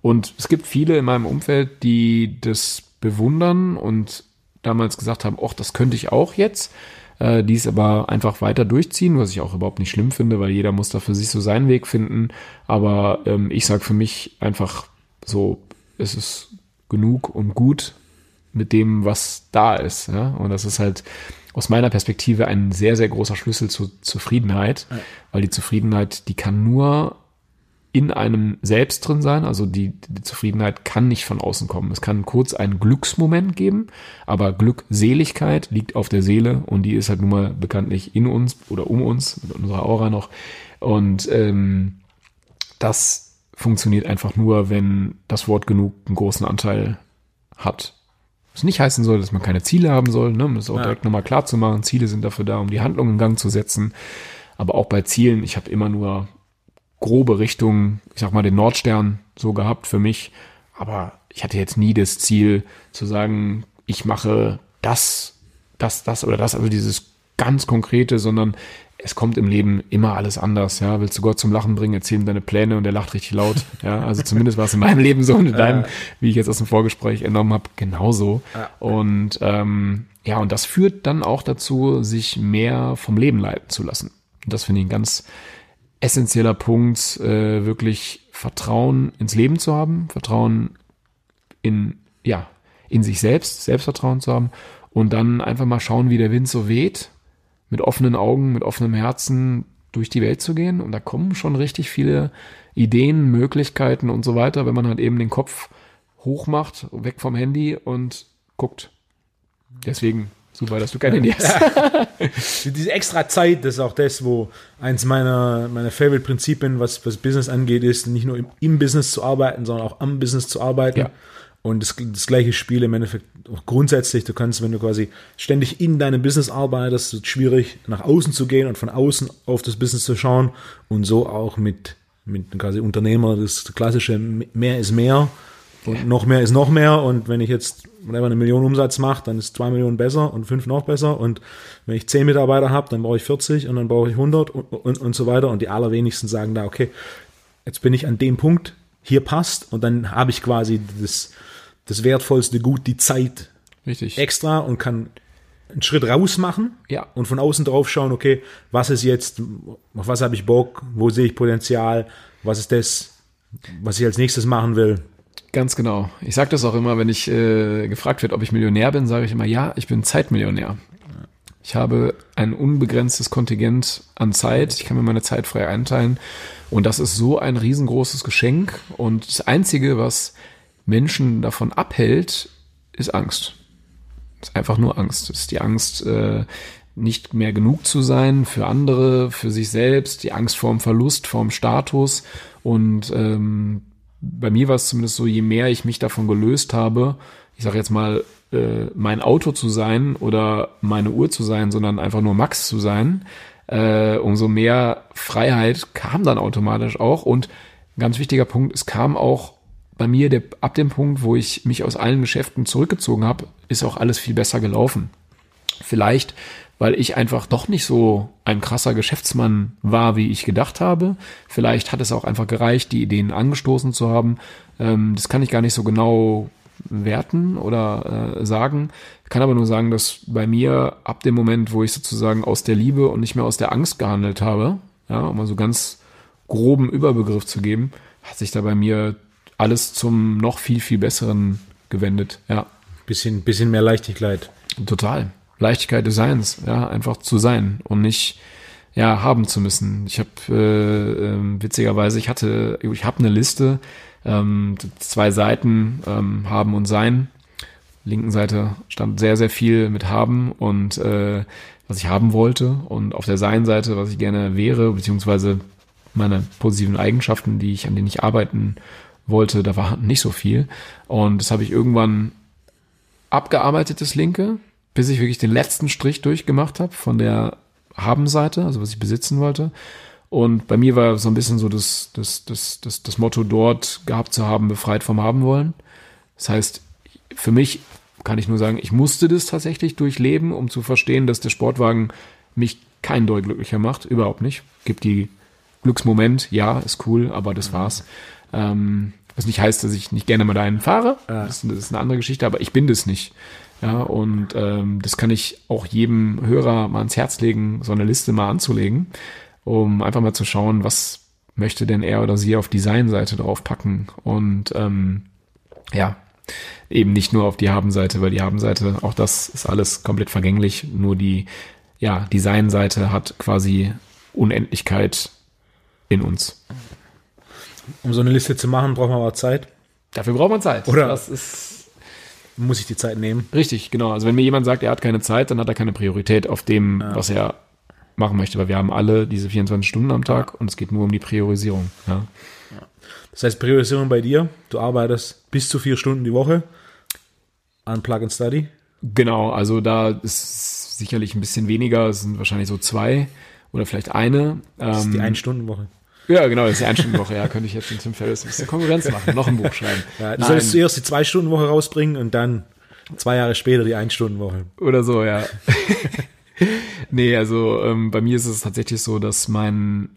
Und es gibt viele in meinem Umfeld, die das bewundern und damals gesagt haben, ach, das könnte ich auch jetzt, äh, die es aber einfach weiter durchziehen, was ich auch überhaupt nicht schlimm finde, weil jeder muss da für sich so seinen Weg finden. Aber ähm, ich sage für mich einfach so, es ist genug und gut mit dem, was da ist. Ja? Und das ist halt aus meiner Perspektive ein sehr, sehr großer Schlüssel zur Zufriedenheit, ja. weil die Zufriedenheit, die kann nur in einem selbst drin sein. Also die, die, Zufriedenheit kann nicht von außen kommen. Es kann kurz einen Glücksmoment geben, aber Glückseligkeit liegt auf der Seele und die ist halt nun mal bekanntlich in uns oder um uns, mit unserer Aura noch. Und ähm, das funktioniert einfach nur, wenn das Wort genug einen großen Anteil hat. Was nicht heißen soll, dass man keine Ziele haben soll, ne? um das auch ja. direkt nochmal klar zu machen. Ziele sind dafür da, um die Handlung in Gang zu setzen. Aber auch bei Zielen, ich habe immer nur grobe Richtung, ich sag mal, den Nordstern so gehabt für mich. Aber ich hatte jetzt nie das Ziel zu sagen, ich mache das, das, das oder das, also dieses ganz konkrete, sondern es kommt im Leben immer alles anders, ja. Willst du Gott zum Lachen bringen, erzähl ihm deine Pläne und er lacht richtig laut, ja. Also zumindest war es in meinem Leben so und in deinem, wie ich jetzt aus dem Vorgespräch entnommen habe, genauso. Und ähm, ja, und das führt dann auch dazu, sich mehr vom Leben leiten zu lassen. Und das finde ich ein ganz essentieller Punkt, äh, wirklich Vertrauen ins Leben zu haben, Vertrauen in, ja, in sich selbst, Selbstvertrauen zu haben und dann einfach mal schauen, wie der Wind so weht mit offenen Augen, mit offenem Herzen durch die Welt zu gehen. Und da kommen schon richtig viele Ideen, Möglichkeiten und so weiter, wenn man halt eben den Kopf hoch macht, weg vom Handy und guckt. Deswegen super, dass du kein Handy hast. Diese extra Zeit, das ist auch das, wo eins meiner, meiner Favorite-Prinzipien, was, was Business angeht, ist, nicht nur im, im Business zu arbeiten, sondern auch am Business zu arbeiten. Ja. Und das, das gleiche Spiel im Endeffekt grundsätzlich, du kannst, wenn du quasi ständig in deinem Business arbeitest, ist es schwierig, nach außen zu gehen und von außen auf das Business zu schauen. Und so auch mit, mit quasi Unternehmer, das klassische mehr ist mehr und noch mehr ist noch mehr. Und wenn ich jetzt eine Million Umsatz mache, dann ist zwei Millionen besser und fünf noch besser. Und wenn ich zehn Mitarbeiter habe, dann brauche ich 40 und dann brauche ich 100 und, und, und so weiter. Und die allerwenigsten sagen da, okay, jetzt bin ich an dem Punkt, hier passt und dann habe ich quasi das, das wertvollste Gut, die Zeit Richtig. extra und kann einen Schritt raus machen ja. und von außen drauf schauen, okay, was ist jetzt, auf was habe ich Bock, wo sehe ich Potenzial, was ist das, was ich als nächstes machen will. Ganz genau. Ich sage das auch immer, wenn ich äh, gefragt wird, ob ich Millionär bin, sage ich immer, ja, ich bin Zeitmillionär. Ich habe ein unbegrenztes Kontingent an Zeit. Ich kann mir meine Zeit frei einteilen. Und das ist so ein riesengroßes Geschenk. Und das Einzige, was Menschen davon abhält, ist Angst. ist einfach nur Angst. ist die Angst, äh, nicht mehr genug zu sein für andere, für sich selbst, die Angst vorm Verlust, vorm Status. Und ähm, bei mir war es zumindest so, je mehr ich mich davon gelöst habe, ich sage jetzt mal, äh, mein Auto zu sein oder meine Uhr zu sein, sondern einfach nur Max zu sein, äh, umso mehr Freiheit kam dann automatisch auch. Und ein ganz wichtiger Punkt, es kam auch bei mir der, ab dem Punkt, wo ich mich aus allen Geschäften zurückgezogen habe, ist auch alles viel besser gelaufen. Vielleicht, weil ich einfach doch nicht so ein krasser Geschäftsmann war, wie ich gedacht habe. Vielleicht hat es auch einfach gereicht, die Ideen angestoßen zu haben. Ähm, das kann ich gar nicht so genau werten oder äh, sagen. Ich kann aber nur sagen, dass bei mir ab dem Moment, wo ich sozusagen aus der Liebe und nicht mehr aus der Angst gehandelt habe, ja, um mal so ganz groben Überbegriff zu geben, hat sich da bei mir alles zum noch viel, viel besseren gewendet, ja. Bisschen, bisschen mehr Leichtigkeit. Total. Leichtigkeit des Seins, ja, einfach zu sein und nicht ja haben zu müssen. Ich habe äh, äh, witzigerweise, ich hatte, ich habe eine Liste, ähm, zwei Seiten ähm, haben und sein. Linken Seite stand sehr sehr viel mit haben und äh, was ich haben wollte und auf der sein Seite was ich gerne wäre beziehungsweise meine positiven Eigenschaften, die ich an denen ich arbeiten wollte, da war nicht so viel und das habe ich irgendwann abgearbeitet, das linke, bis ich wirklich den letzten Strich durchgemacht habe von der Haben-Seite, also was ich besitzen wollte. Und bei mir war so ein bisschen so das, das, das, das, das Motto dort gehabt zu haben, befreit vom Haben wollen. Das heißt, für mich kann ich nur sagen, ich musste das tatsächlich durchleben, um zu verstehen, dass der Sportwagen mich kein Deut glücklicher macht. Überhaupt nicht. Gibt die Glücksmoment, ja, ist cool, aber das war's. Ähm, was nicht heißt, dass ich nicht gerne mal dahin fahre. Das, das ist eine andere Geschichte, aber ich bin das nicht. Ja, und ähm, das kann ich auch jedem Hörer mal ans Herz legen, so eine Liste mal anzulegen, um einfach mal zu schauen, was möchte denn er oder sie auf Designseite draufpacken und ähm, ja, eben nicht nur auf die Habenseite, weil die Habenseite, auch das ist alles komplett vergänglich, nur die ja, Designseite hat quasi Unendlichkeit in uns. Um so eine Liste zu machen, braucht man aber Zeit. Dafür braucht man Zeit. Oder? Das ist Muss ich die Zeit nehmen. richtig, genau. Also wenn mir jemand sagt, er hat keine Zeit, dann hat er keine Priorität auf dem, was er machen möchte, weil wir haben alle diese 24 Stunden am Tag und es geht nur um die Priorisierung. Ja. Das heißt, Priorisierung bei dir, du arbeitest bis zu vier Stunden die Woche an Plug and Study. Genau, also da ist sicherlich ein bisschen weniger, es sind wahrscheinlich so zwei oder vielleicht eine. Das ist die Ähm, Ein-Stunden-Woche. Ja, genau, das ist die Einstundenwoche. Ja, könnte ich jetzt den Tim Ferriss ein bisschen Konkurrenz machen, noch ein Buch schreiben. Ja, du sollst zuerst die Zwei-Stunden-Woche rausbringen und dann zwei Jahre später die Ein-Stunden-Woche. oder so, ja. nee, also ähm, bei mir ist es tatsächlich so, dass mein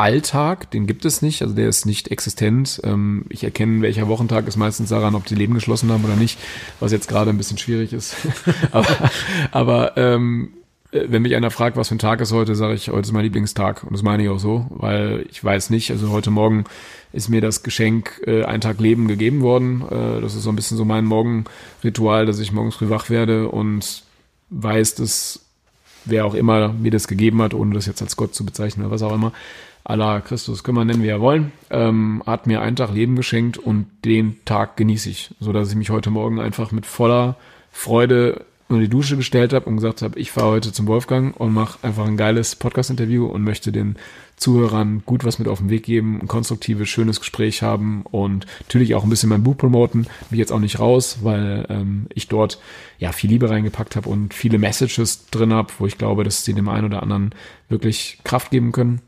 Alltag, den gibt es nicht, also der ist nicht existent. Ähm, ich erkenne, welcher Wochentag ist meistens daran, ob die Leben geschlossen haben oder nicht, was jetzt gerade ein bisschen schwierig ist. aber aber ähm, äh, wenn mich einer fragt, was für ein Tag ist heute, sage ich, heute ist mein Lieblingstag. Und das meine ich auch so, weil ich weiß nicht, also heute Morgen ist mir das Geschenk äh, ein Tag Leben gegeben worden. Äh, das ist so ein bisschen so mein Morgenritual, dass ich morgens früh wach werde und weiß, dass wer auch immer mir das gegeben hat, ohne das jetzt als Gott zu bezeichnen oder was auch immer, Allah Christus, können wir nennen, wie wir wollen, ähm, hat mir einen Tag Leben geschenkt und den Tag genieße ich, so dass ich mich heute Morgen einfach mit voller Freude in die Dusche gestellt habe und gesagt habe, ich fahre heute zum Wolfgang und mache einfach ein geiles Podcast-Interview und möchte den Zuhörern gut was mit auf den Weg geben, ein konstruktives, schönes Gespräch haben und natürlich auch ein bisschen mein Buch promoten. Bin jetzt auch nicht raus, weil ähm, ich dort ja viel Liebe reingepackt habe und viele Messages drin habe, wo ich glaube, dass sie dem einen oder anderen wirklich Kraft geben können.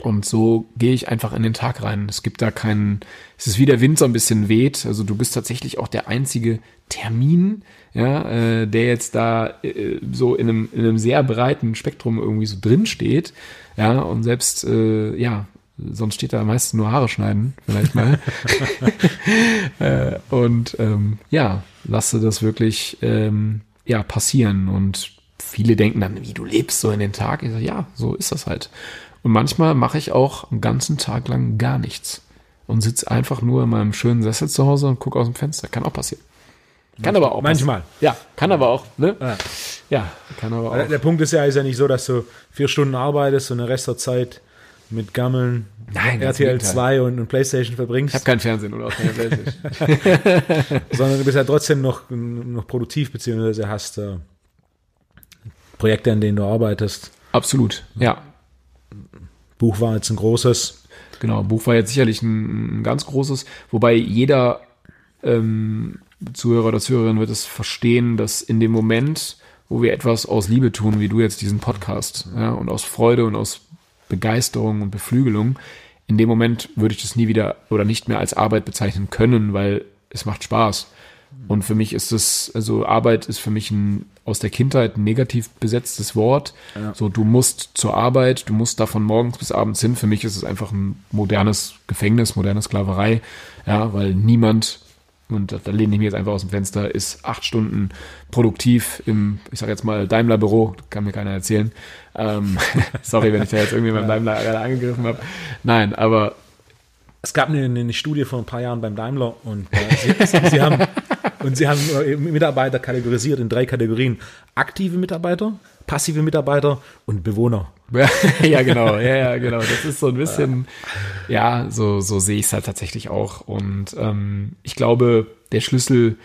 Und so gehe ich einfach in den Tag rein. Es gibt da keinen, es ist wie der Wind so ein bisschen weht. Also du bist tatsächlich auch der einzige Termin, ja, äh, der jetzt da äh, so in einem, in einem sehr breiten Spektrum irgendwie so drin steht. Ja, und selbst, äh, ja, sonst steht da meistens nur Haare schneiden, vielleicht mal. äh, und ähm, ja, lasse das wirklich ähm, ja, passieren. Und viele denken dann, wie du lebst so in den Tag. Ich sage, ja, so ist das halt. Und manchmal mache ich auch einen ganzen Tag lang gar nichts und sitze einfach nur in meinem schönen Sessel zu Hause und gucke aus dem Fenster. Kann auch passieren. Kann aber auch. Manchmal. passieren. Ja, kann aber auch. Ne? Ja. Ja, kann aber Der, auch. der Punkt ist ja, ist ja nicht so, dass du vier Stunden arbeitest und den Rest der Zeit mit Gammeln, Nein, RTL Gegenteil. 2 und, und Playstation verbringst, Ich habe kein Fernsehen oder auch keine Playstation. sondern du bist ja trotzdem noch, noch produktiv, beziehungsweise hast äh, Projekte, an denen du arbeitest. Absolut. Ja, Buch war jetzt ein großes. Genau, Buch war jetzt sicherlich ein, ein ganz großes, wobei jeder ähm, Zuhörer oder Zuhörerin wird es verstehen, dass in dem Moment, wo wir etwas aus Liebe tun, wie du jetzt diesen Podcast, ja, und aus Freude und aus Begeisterung und Beflügelung, in dem Moment würde ich das nie wieder oder nicht mehr als Arbeit bezeichnen können, weil es macht Spaß. Und für mich ist es, also Arbeit ist für mich ein aus der Kindheit ein negativ besetztes Wort. Ja. So, du musst zur Arbeit, du musst da von morgens bis abends hin. Für mich ist es einfach ein modernes Gefängnis, moderne Sklaverei. Ja, weil niemand, und da lehne ich mich jetzt einfach aus dem Fenster, ist acht Stunden produktiv im, ich sag jetzt mal, Daimler-Büro, kann mir keiner erzählen. Ähm, sorry, wenn ich da jetzt irgendwie beim Daimler gerade angegriffen habe. Nein, aber es gab eine, eine, Studie vor ein paar Jahren beim Daimler und äh, sie, sie, haben, und sie haben äh, Mitarbeiter kategorisiert in drei Kategorien. Aktive Mitarbeiter, passive Mitarbeiter und Bewohner. ja, genau, ja, ja, genau. Das ist so ein bisschen, ja, so, so sehe ich es halt tatsächlich auch. Und ähm, ich glaube, der Schlüssel,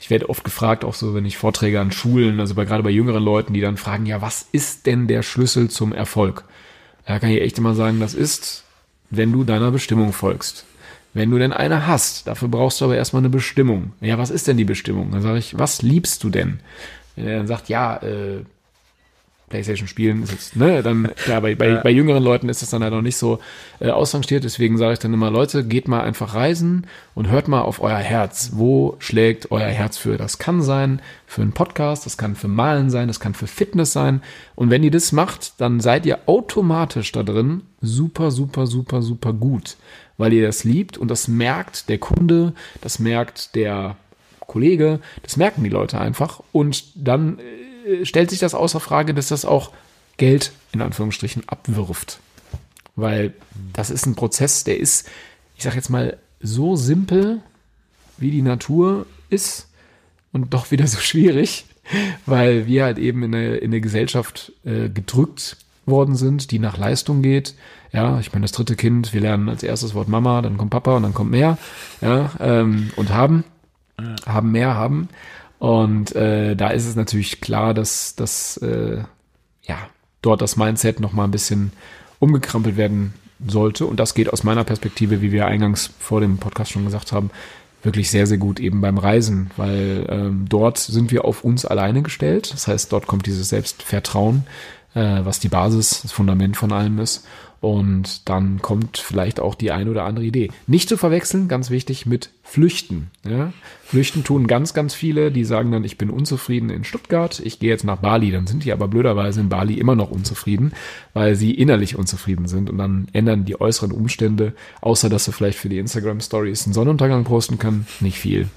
ich werde oft gefragt, auch so, wenn ich Vorträge an Schulen, also bei, gerade bei jüngeren Leuten, die dann fragen, ja, was ist denn der Schlüssel zum Erfolg? Da kann ich echt immer sagen, das ist, wenn du deiner Bestimmung folgst. Wenn du denn eine hast, dafür brauchst du aber erstmal eine Bestimmung. Ja, was ist denn die Bestimmung? Dann sage ich, was liebst du denn? Wenn er dann sagt, ja, äh, Playstation spielen ist jetzt, ne, dann, ja, bei, bei, bei jüngeren Leuten ist das dann halt noch nicht so äh, ausrangiert, deswegen sage ich dann immer, Leute, geht mal einfach reisen und hört mal auf euer Herz. Wo schlägt euer Herz für? Das kann sein für einen Podcast, das kann für Malen sein, das kann für Fitness sein. Und wenn ihr das macht, dann seid ihr automatisch da drin super, super, super, super gut weil ihr das liebt und das merkt der Kunde, das merkt der Kollege, das merken die Leute einfach und dann äh, stellt sich das außer Frage, dass das auch Geld in Anführungsstrichen abwirft. Weil das ist ein Prozess, der ist, ich sag jetzt mal, so simpel, wie die Natur ist und doch wieder so schwierig, weil wir halt eben in eine, in eine Gesellschaft äh, gedrückt worden sind, die nach Leistung geht, ja, ich meine, das dritte Kind, wir lernen als erstes Wort Mama, dann kommt Papa und dann kommt mehr. Ja, ähm, und haben. Haben mehr, haben. Und äh, da ist es natürlich klar, dass, dass äh, ja, dort das Mindset nochmal ein bisschen umgekrampelt werden sollte. Und das geht aus meiner Perspektive, wie wir eingangs vor dem Podcast schon gesagt haben, wirklich sehr, sehr gut eben beim Reisen, weil ähm, dort sind wir auf uns alleine gestellt. Das heißt, dort kommt dieses Selbstvertrauen, äh, was die Basis, das Fundament von allem ist. Und dann kommt vielleicht auch die eine oder andere Idee. Nicht zu verwechseln, ganz wichtig, mit Flüchten. Ja? Flüchten tun ganz, ganz viele, die sagen dann, ich bin unzufrieden in Stuttgart, ich gehe jetzt nach Bali. Dann sind die aber blöderweise in Bali immer noch unzufrieden, weil sie innerlich unzufrieden sind. Und dann ändern die äußeren Umstände, außer dass sie vielleicht für die Instagram-Stories einen Sonnenuntergang posten können, nicht viel.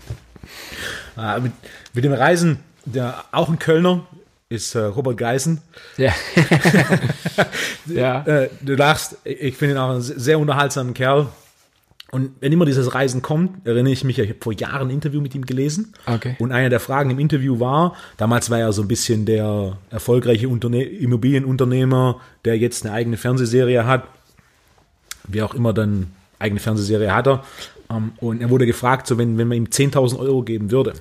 Ah, mit, mit dem Reisen, der, auch ein Kölner, ist äh, Robert Geisen. Ja. ja. Äh, du lachst, ich finde ihn auch einen sehr unterhaltsamen Kerl. Und wenn immer dieses Reisen kommt, erinnere ich mich, ich habe vor Jahren ein Interview mit ihm gelesen. Okay. Und eine der Fragen im Interview war, damals war er so ein bisschen der erfolgreiche Unterne Immobilienunternehmer, der jetzt eine eigene Fernsehserie hat. Wie auch immer dann eigene Fernsehserie hat er. Ähm, und er wurde gefragt, so wenn, wenn man ihm 10.000 Euro geben würde,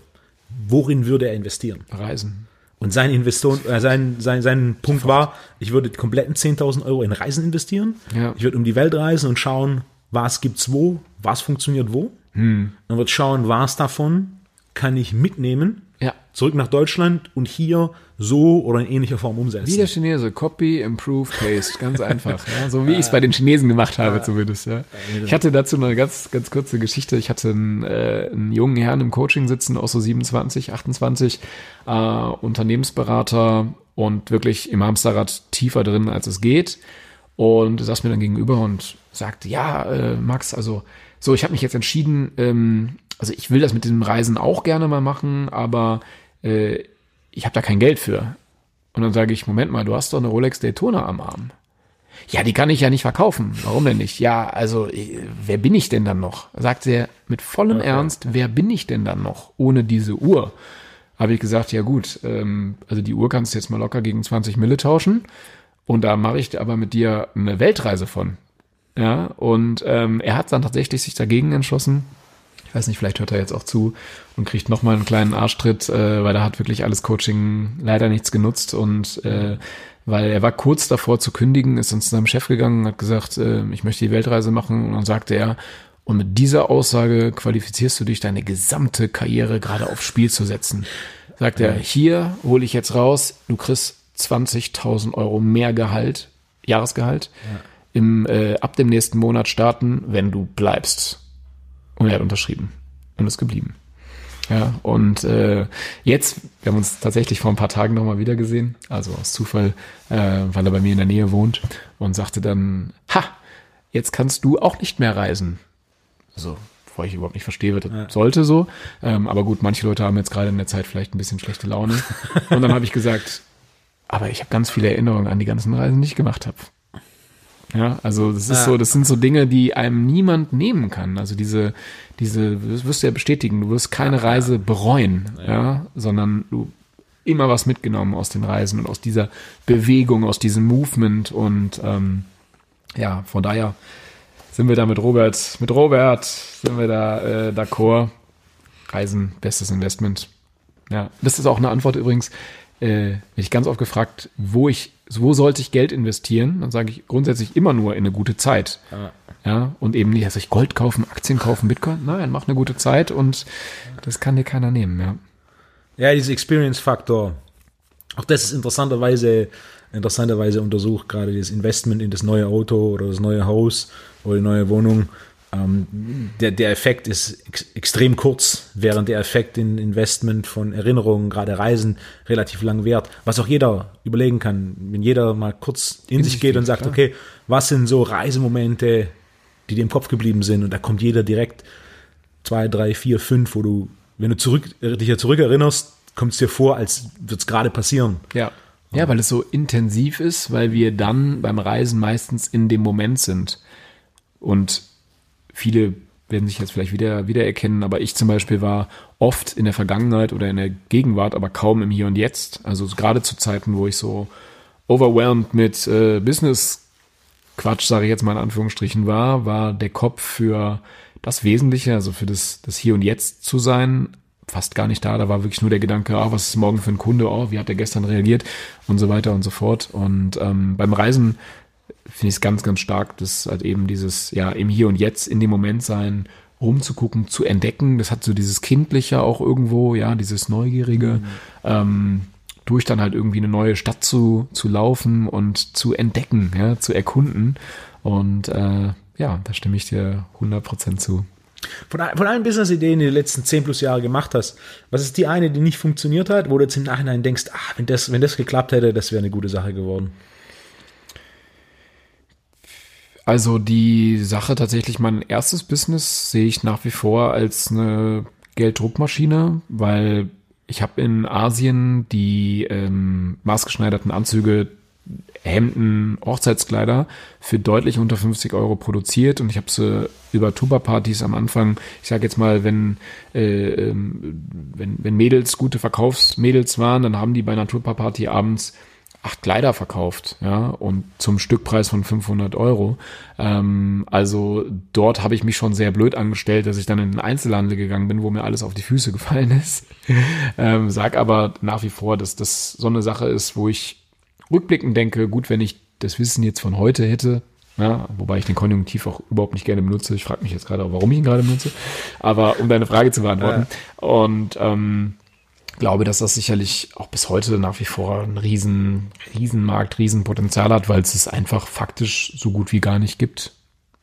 worin würde er investieren? Reisen. Und sein Investoren, äh, sein, sein, sein Punkt Sofort. war, ich würde die kompletten 10.000 Euro in Reisen investieren. Ja. Ich würde um die Welt reisen und schauen, was gibt's wo, was funktioniert wo. Hm. Dann wird schauen, was davon kann ich mitnehmen ja. zurück nach Deutschland und hier so oder in ähnlicher Form umsetzen. Wie der Chinese, Copy, Improve, Paste, ganz einfach. Ja, so wie ich es bei den Chinesen gemacht habe zumindest. Ja. Ich hatte dazu eine ganz, ganz kurze Geschichte. Ich hatte einen, äh, einen jungen Herrn im Coaching sitzen, auch so 27, 28, äh, Unternehmensberater und wirklich im Hamsterrad tiefer drin, als es geht. Und er saß mir dann gegenüber und sagte, ja, äh, Max, also so, ich habe mich jetzt entschieden, ähm, also ich will das mit dem Reisen auch gerne mal machen, aber äh, ich habe da kein Geld für. Und dann sage ich, Moment mal, du hast doch eine Rolex Daytona am Arm. Ja, die kann ich ja nicht verkaufen. Warum denn nicht? Ja, also äh, wer bin ich denn dann noch? Sagt er mit vollem okay. Ernst, wer bin ich denn dann noch ohne diese Uhr? Habe ich gesagt, ja gut, ähm, also die Uhr kannst du jetzt mal locker gegen 20 Mille tauschen. Und da mache ich aber mit dir eine Weltreise von. Ja, und ähm, er hat dann tatsächlich sich dagegen entschlossen, ich weiß nicht, vielleicht hört er jetzt auch zu und kriegt nochmal einen kleinen Arschtritt, äh, weil da hat wirklich alles Coaching leider nichts genutzt und äh, weil er war kurz davor zu kündigen, ist dann zu seinem Chef gegangen, hat gesagt, äh, ich möchte die Weltreise machen und dann sagte er, und mit dieser Aussage qualifizierst du dich, deine gesamte Karriere gerade aufs Spiel zu setzen. Sagt er, hier hole ich jetzt raus, du kriegst 20.000 Euro mehr Gehalt, Jahresgehalt. Ja im, äh, ab dem nächsten Monat starten, wenn du bleibst. Und er hat unterschrieben und ist geblieben. Ja, und äh, jetzt, wir haben uns tatsächlich vor ein paar Tagen nochmal wieder gesehen, also aus Zufall, äh, weil er bei mir in der Nähe wohnt und sagte dann, ha, jetzt kannst du auch nicht mehr reisen. So, bevor ich überhaupt nicht verstehe, was das ja. sollte so. Ähm, aber gut, manche Leute haben jetzt gerade in der Zeit vielleicht ein bisschen schlechte Laune. Und dann habe ich gesagt, aber ich habe ganz viele Erinnerungen an die ganzen Reisen, die ich gemacht habe. Ja, also das ist ja. so, das sind so Dinge, die einem niemand nehmen kann. Also diese, diese, das wirst du ja bestätigen, du wirst keine Reise bereuen, ja. ja, sondern du immer was mitgenommen aus den Reisen und aus dieser Bewegung, aus diesem Movement und ähm, ja, von daher sind wir da mit Robert, mit Robert sind wir da äh, d'accord. Reisen, bestes Investment. Ja, das ist auch eine Antwort übrigens. Äh, werde ich ganz oft gefragt, wo ich wo sollte ich Geld investieren? Dann sage ich grundsätzlich immer nur in eine gute Zeit. Ja. ja und eben nicht, dass ich Gold kaufen, Aktien kaufen, Bitcoin. Nein, mach eine gute Zeit und das kann dir keiner nehmen, ja. Ja, dieser Experience-Faktor. Auch das ist interessanterweise, interessanterweise untersucht, gerade das Investment in das neue Auto oder das neue Haus oder die neue Wohnung. Ähm, der, der Effekt ist ex extrem kurz, während der Effekt in Investment von Erinnerungen, gerade Reisen, relativ lang währt. Was auch jeder überlegen kann, wenn jeder mal kurz in, in sich geht und sagt, klar. okay, was sind so Reisemomente, die dir im Kopf geblieben sind? Und da kommt jeder direkt zwei, drei, vier, fünf, wo du, wenn du zurück, dich ja zurückerinnerst, kommt es dir vor, als würde es gerade passieren. Ja. Ja, weil es so intensiv ist, weil wir dann beim Reisen meistens in dem Moment sind. Und viele werden sich jetzt vielleicht wieder wiedererkennen, aber ich zum Beispiel war oft in der Vergangenheit oder in der Gegenwart, aber kaum im Hier und Jetzt. Also gerade zu Zeiten, wo ich so overwhelmed mit äh, Business Quatsch, sage ich jetzt mal in Anführungsstrichen, war, war der Kopf für das Wesentliche, also für das, das Hier und Jetzt zu sein, fast gar nicht da. Da war wirklich nur der Gedanke, ah, was ist morgen für ein Kunde, oh, wie hat der gestern reagiert und so weiter und so fort. Und ähm, beim Reisen finde ich es ganz, ganz stark, dass halt eben dieses, ja, im Hier und Jetzt, in dem Moment sein, rumzugucken, zu entdecken. Das hat so dieses Kindliche auch irgendwo, ja, dieses Neugierige, mhm. ähm, durch dann halt irgendwie eine neue Stadt zu, zu laufen und zu entdecken, ja, zu erkunden. Und äh, ja, da stimme ich dir 100% zu. Von, von allen Business-Ideen, die du die letzten 10 plus Jahre gemacht hast, was ist die eine, die nicht funktioniert hat, wo du jetzt im Nachhinein denkst, ah, wenn das, wenn das geklappt hätte, das wäre eine gute Sache geworden? Also die Sache tatsächlich, mein erstes Business sehe ich nach wie vor als eine Gelddruckmaschine, weil ich habe in Asien die ähm, maßgeschneiderten Anzüge, Hemden, Hochzeitskleider für deutlich unter 50 Euro produziert und ich habe sie über Tuba-Partys am Anfang, ich sage jetzt mal, wenn, äh, ähm, wenn, wenn Mädels gute Verkaufsmädels waren, dann haben die bei einer Tuba-Party abends acht Kleider verkauft, ja, und zum Stückpreis von 500 Euro. Ähm, also dort habe ich mich schon sehr blöd angestellt, dass ich dann in den Einzelhandel gegangen bin, wo mir alles auf die Füße gefallen ist. ähm, sag aber nach wie vor, dass das so eine Sache ist, wo ich rückblickend denke, gut, wenn ich das Wissen jetzt von heute hätte, ja, wobei ich den Konjunktiv auch überhaupt nicht gerne benutze. Ich frage mich jetzt gerade, warum ich ihn gerade benutze. Aber um deine Frage zu beantworten. Ja. Und ähm, glaube, dass das sicherlich auch bis heute nach wie vor ein riesen, Riesenmarkt, Riesenpotenzial hat, weil es es einfach faktisch so gut wie gar nicht gibt.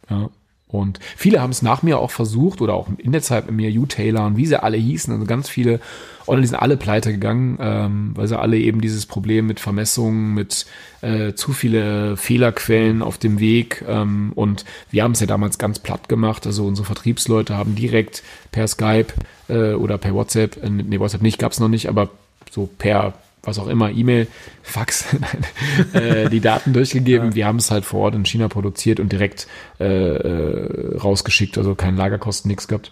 Ja. Und viele haben es nach mir auch versucht oder auch in der Zeit mit mir, U-Taylor und wie sie alle hießen, also ganz viele Online sind alle pleite gegangen, ähm, weil sie alle eben dieses Problem mit Vermessungen, mit äh, zu viele Fehlerquellen auf dem Weg ähm, und wir haben es ja damals ganz platt gemacht, also unsere Vertriebsleute haben direkt per Skype äh, oder per WhatsApp, äh, nee, WhatsApp nicht, gab es noch nicht, aber so per was auch immer, E-Mail, Fax, äh, die Daten durchgegeben. Ja. Wir haben es halt vor Ort in China produziert und direkt äh, äh, rausgeschickt, also keine Lagerkosten, nichts gehabt.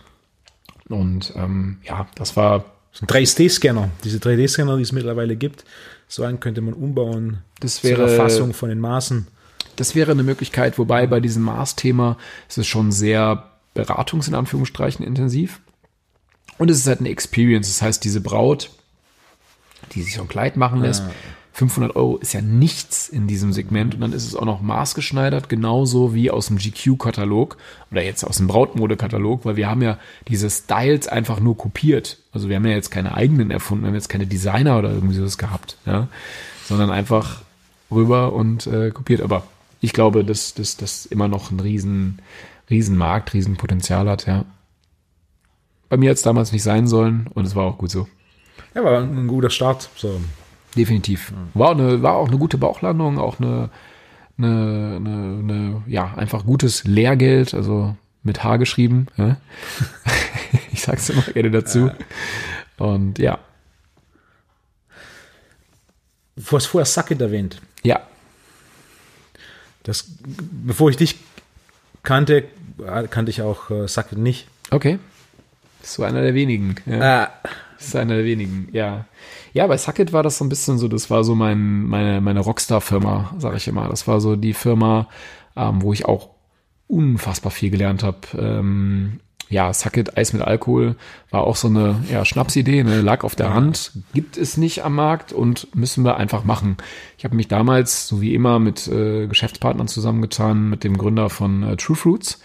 Und ähm, ja, das war. So ein 3D-Scanner, diese 3D-Scanner, die es mittlerweile gibt, so einen könnte man umbauen das wäre, zur Erfassung von den Maßen. Das wäre eine Möglichkeit, wobei bei diesem Maßthema ist es schon sehr beratungs- in Anführungsstrichen intensiv. Und es ist halt eine Experience. Das heißt, diese Braut, die sich so ein Kleid machen lässt. Ja. 500 Euro ist ja nichts in diesem Segment und dann ist es auch noch maßgeschneidert, genauso wie aus dem GQ-Katalog oder jetzt aus dem Brautmode-Katalog, weil wir haben ja diese Styles einfach nur kopiert. Also wir haben ja jetzt keine eigenen erfunden, wir haben jetzt keine Designer oder irgendwie sowas gehabt, ja, sondern einfach rüber und äh, kopiert. Aber ich glaube, dass das immer noch ein riesen, riesen Markt, riesen Potenzial hat, ja. Bei mir hat es damals nicht sein sollen und es war auch gut so. Ja, war ein guter Start. So. Definitiv. War, eine, war auch eine gute Bauchlandung, auch eine, eine, eine, eine ja, einfach gutes Lehrgeld, also mit H geschrieben. Ja? ich sag's immer gerne dazu. Und ja. Du hast vorher Sackett erwähnt. Ja. Das, bevor ich dich kannte, kannte ich auch äh, Sackett nicht. Okay. So einer der wenigen. Ja. Ah. Das ist einer der wenigen, ja. Ja, bei Sucket war das so ein bisschen so, das war so mein, meine, meine Rockstar-Firma, sage ich immer. Das war so die Firma, ähm, wo ich auch unfassbar viel gelernt habe. Ähm, ja, Sucket, Eis mit Alkohol, war auch so eine ja, Schnapsidee, ne? lag auf der Hand, gibt es nicht am Markt und müssen wir einfach machen. Ich habe mich damals, so wie immer, mit äh, Geschäftspartnern zusammengetan, mit dem Gründer von äh, True Fruits,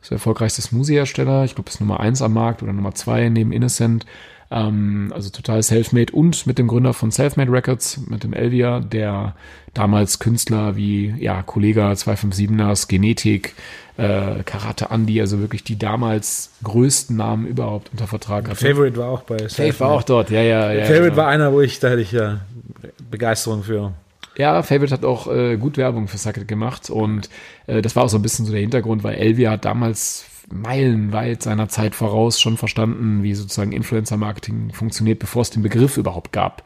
das erfolgreichste Smoothie-Hersteller, ich glaube, ist Nummer eins am Markt oder Nummer zwei neben Innocent. Ähm, also total self-made und mit dem Gründer von Selfmade Records, mit dem Elvia, der damals Künstler wie ja Kollega 257ers, Genetik, äh, Karate Andy, also wirklich die damals größten Namen überhaupt unter Vertrag hatte. Favorite war auch bei Favorite war auch dort, ja, ja, ja. Favorite genau. war einer, wo ich, da hätte ich ja Begeisterung für. Ja, Favorite hat auch äh, gut Werbung für Sucket gemacht und äh, das war auch so ein bisschen so der Hintergrund, weil Elvia hat damals meilenweit seiner Zeit voraus schon verstanden, wie sozusagen Influencer-Marketing funktioniert, bevor es den Begriff überhaupt gab.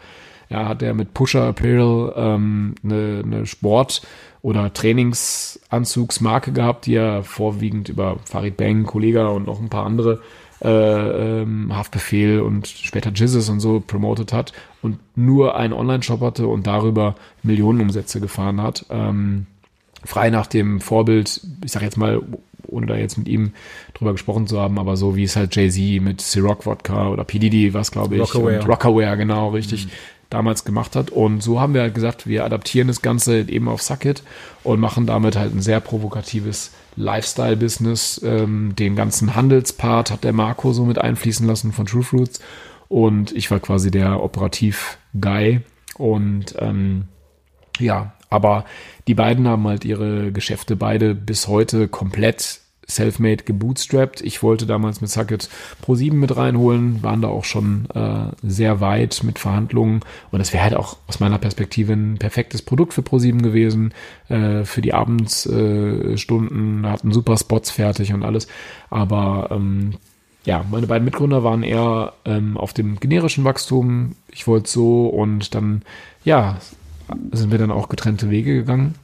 Ja, hat er mit Pusher Apparel ähm, eine, eine Sport- oder Trainingsanzugsmarke gehabt, die er vorwiegend über Farid Bang, Kollega und noch ein paar andere äh, ähm, Haftbefehl und später Jizzes und so promotet hat und nur einen Online-Shop hatte und darüber Millionenumsätze gefahren hat. Ähm, frei nach dem Vorbild, ich sag jetzt mal, ohne da jetzt mit ihm drüber gesprochen zu haben, aber so wie es halt Jay-Z mit Ciroc Vodka oder P. Diddy, was glaube ich, Rockaware. und Rockaware, genau, richtig, mhm. damals gemacht hat. Und so haben wir halt gesagt, wir adaptieren das Ganze eben auf Sucket und machen damit halt ein sehr provokatives Lifestyle-Business. Ähm, den ganzen Handelspart hat der Marco so mit einfließen lassen von True Fruits. Und ich war quasi der Operativ-Guy. Und ähm, ja, aber die beiden haben halt ihre Geschäfte beide bis heute komplett self-made gebootstrapped. Ich wollte damals mit Sucket Pro 7 mit reinholen, waren da auch schon äh, sehr weit mit Verhandlungen und das wäre halt auch aus meiner Perspektive ein perfektes Produkt für Pro 7 gewesen, äh, für die Abendsstunden, äh, hatten super Spots fertig und alles, aber ähm, ja, meine beiden Mitgründer waren eher ähm, auf dem generischen Wachstum. Ich wollte so und dann, ja, sind wir dann auch getrennte Wege gegangen.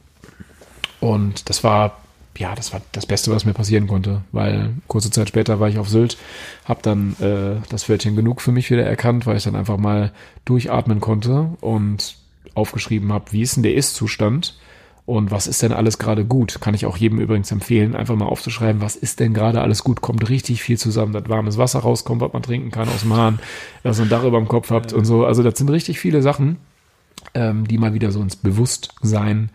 Und das war, ja, das war das Beste, was mir passieren konnte, weil kurze Zeit später war ich auf Sylt, habe dann äh, das Wörtchen genug für mich wieder erkannt, weil ich dann einfach mal durchatmen konnte und aufgeschrieben habe, wie ist denn der Ist-Zustand und was ist denn alles gerade gut? Kann ich auch jedem übrigens empfehlen, einfach mal aufzuschreiben, was ist denn gerade alles gut? Kommt richtig viel zusammen, dass warmes Wasser rauskommt, was man trinken kann aus dem Hahn, dass man ein Dach über dem Kopf habt und so. Also das sind richtig viele Sachen ähm, die mal wieder so ins Bewusstsein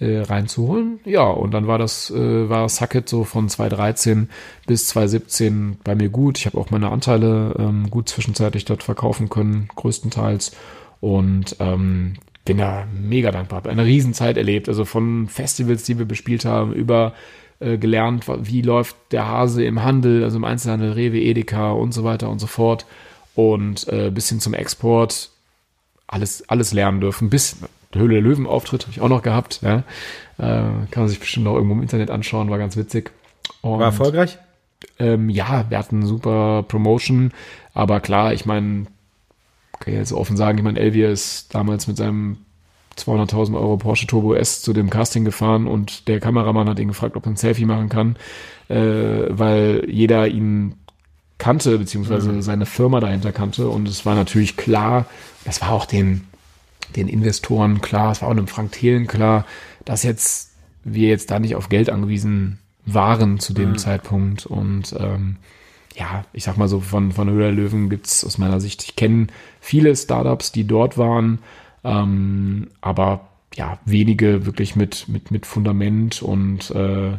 äh, reinzuholen. Ja, und dann war das, äh, war Sucket so von 2013 bis 2017 bei mir gut. Ich habe auch meine Anteile ähm, gut zwischenzeitlich dort verkaufen können, größtenteils. Und ähm, bin da mega dankbar. Habe eine Riesenzeit erlebt. Also von Festivals, die wir bespielt haben, über äh, gelernt, wie läuft der Hase im Handel, also im Einzelhandel, Rewe, Edeka und so weiter und so fort. Und äh, bis hin zum Export alles, alles lernen dürfen. Bis der Höhle der Löwen-Auftritt habe ich auch noch gehabt. Ja. Äh, kann man sich bestimmt noch irgendwo im Internet anschauen, war ganz witzig. Und, war erfolgreich? Ähm, ja, wir hatten super Promotion, aber klar, ich meine, kann ich jetzt offen sagen, ich meine, Elvier ist damals mit seinem 200.000 Euro Porsche Turbo S zu dem Casting gefahren und der Kameramann hat ihn gefragt, ob er ein Selfie machen kann, äh, weil jeder ihn kannte, beziehungsweise mhm. seine Firma dahinter kannte. Und es war natürlich klar, das war auch den, den Investoren klar, es war auch dem Frank Thelen klar, dass jetzt wir jetzt da nicht auf Geld angewiesen waren zu dem mhm. Zeitpunkt. Und ähm, ja, ich sag mal so, von, von Höhler Löwen gibt's aus meiner Sicht, ich kenne viele Startups, die dort waren, ähm, aber ja, wenige wirklich mit, mit, mit Fundament und äh,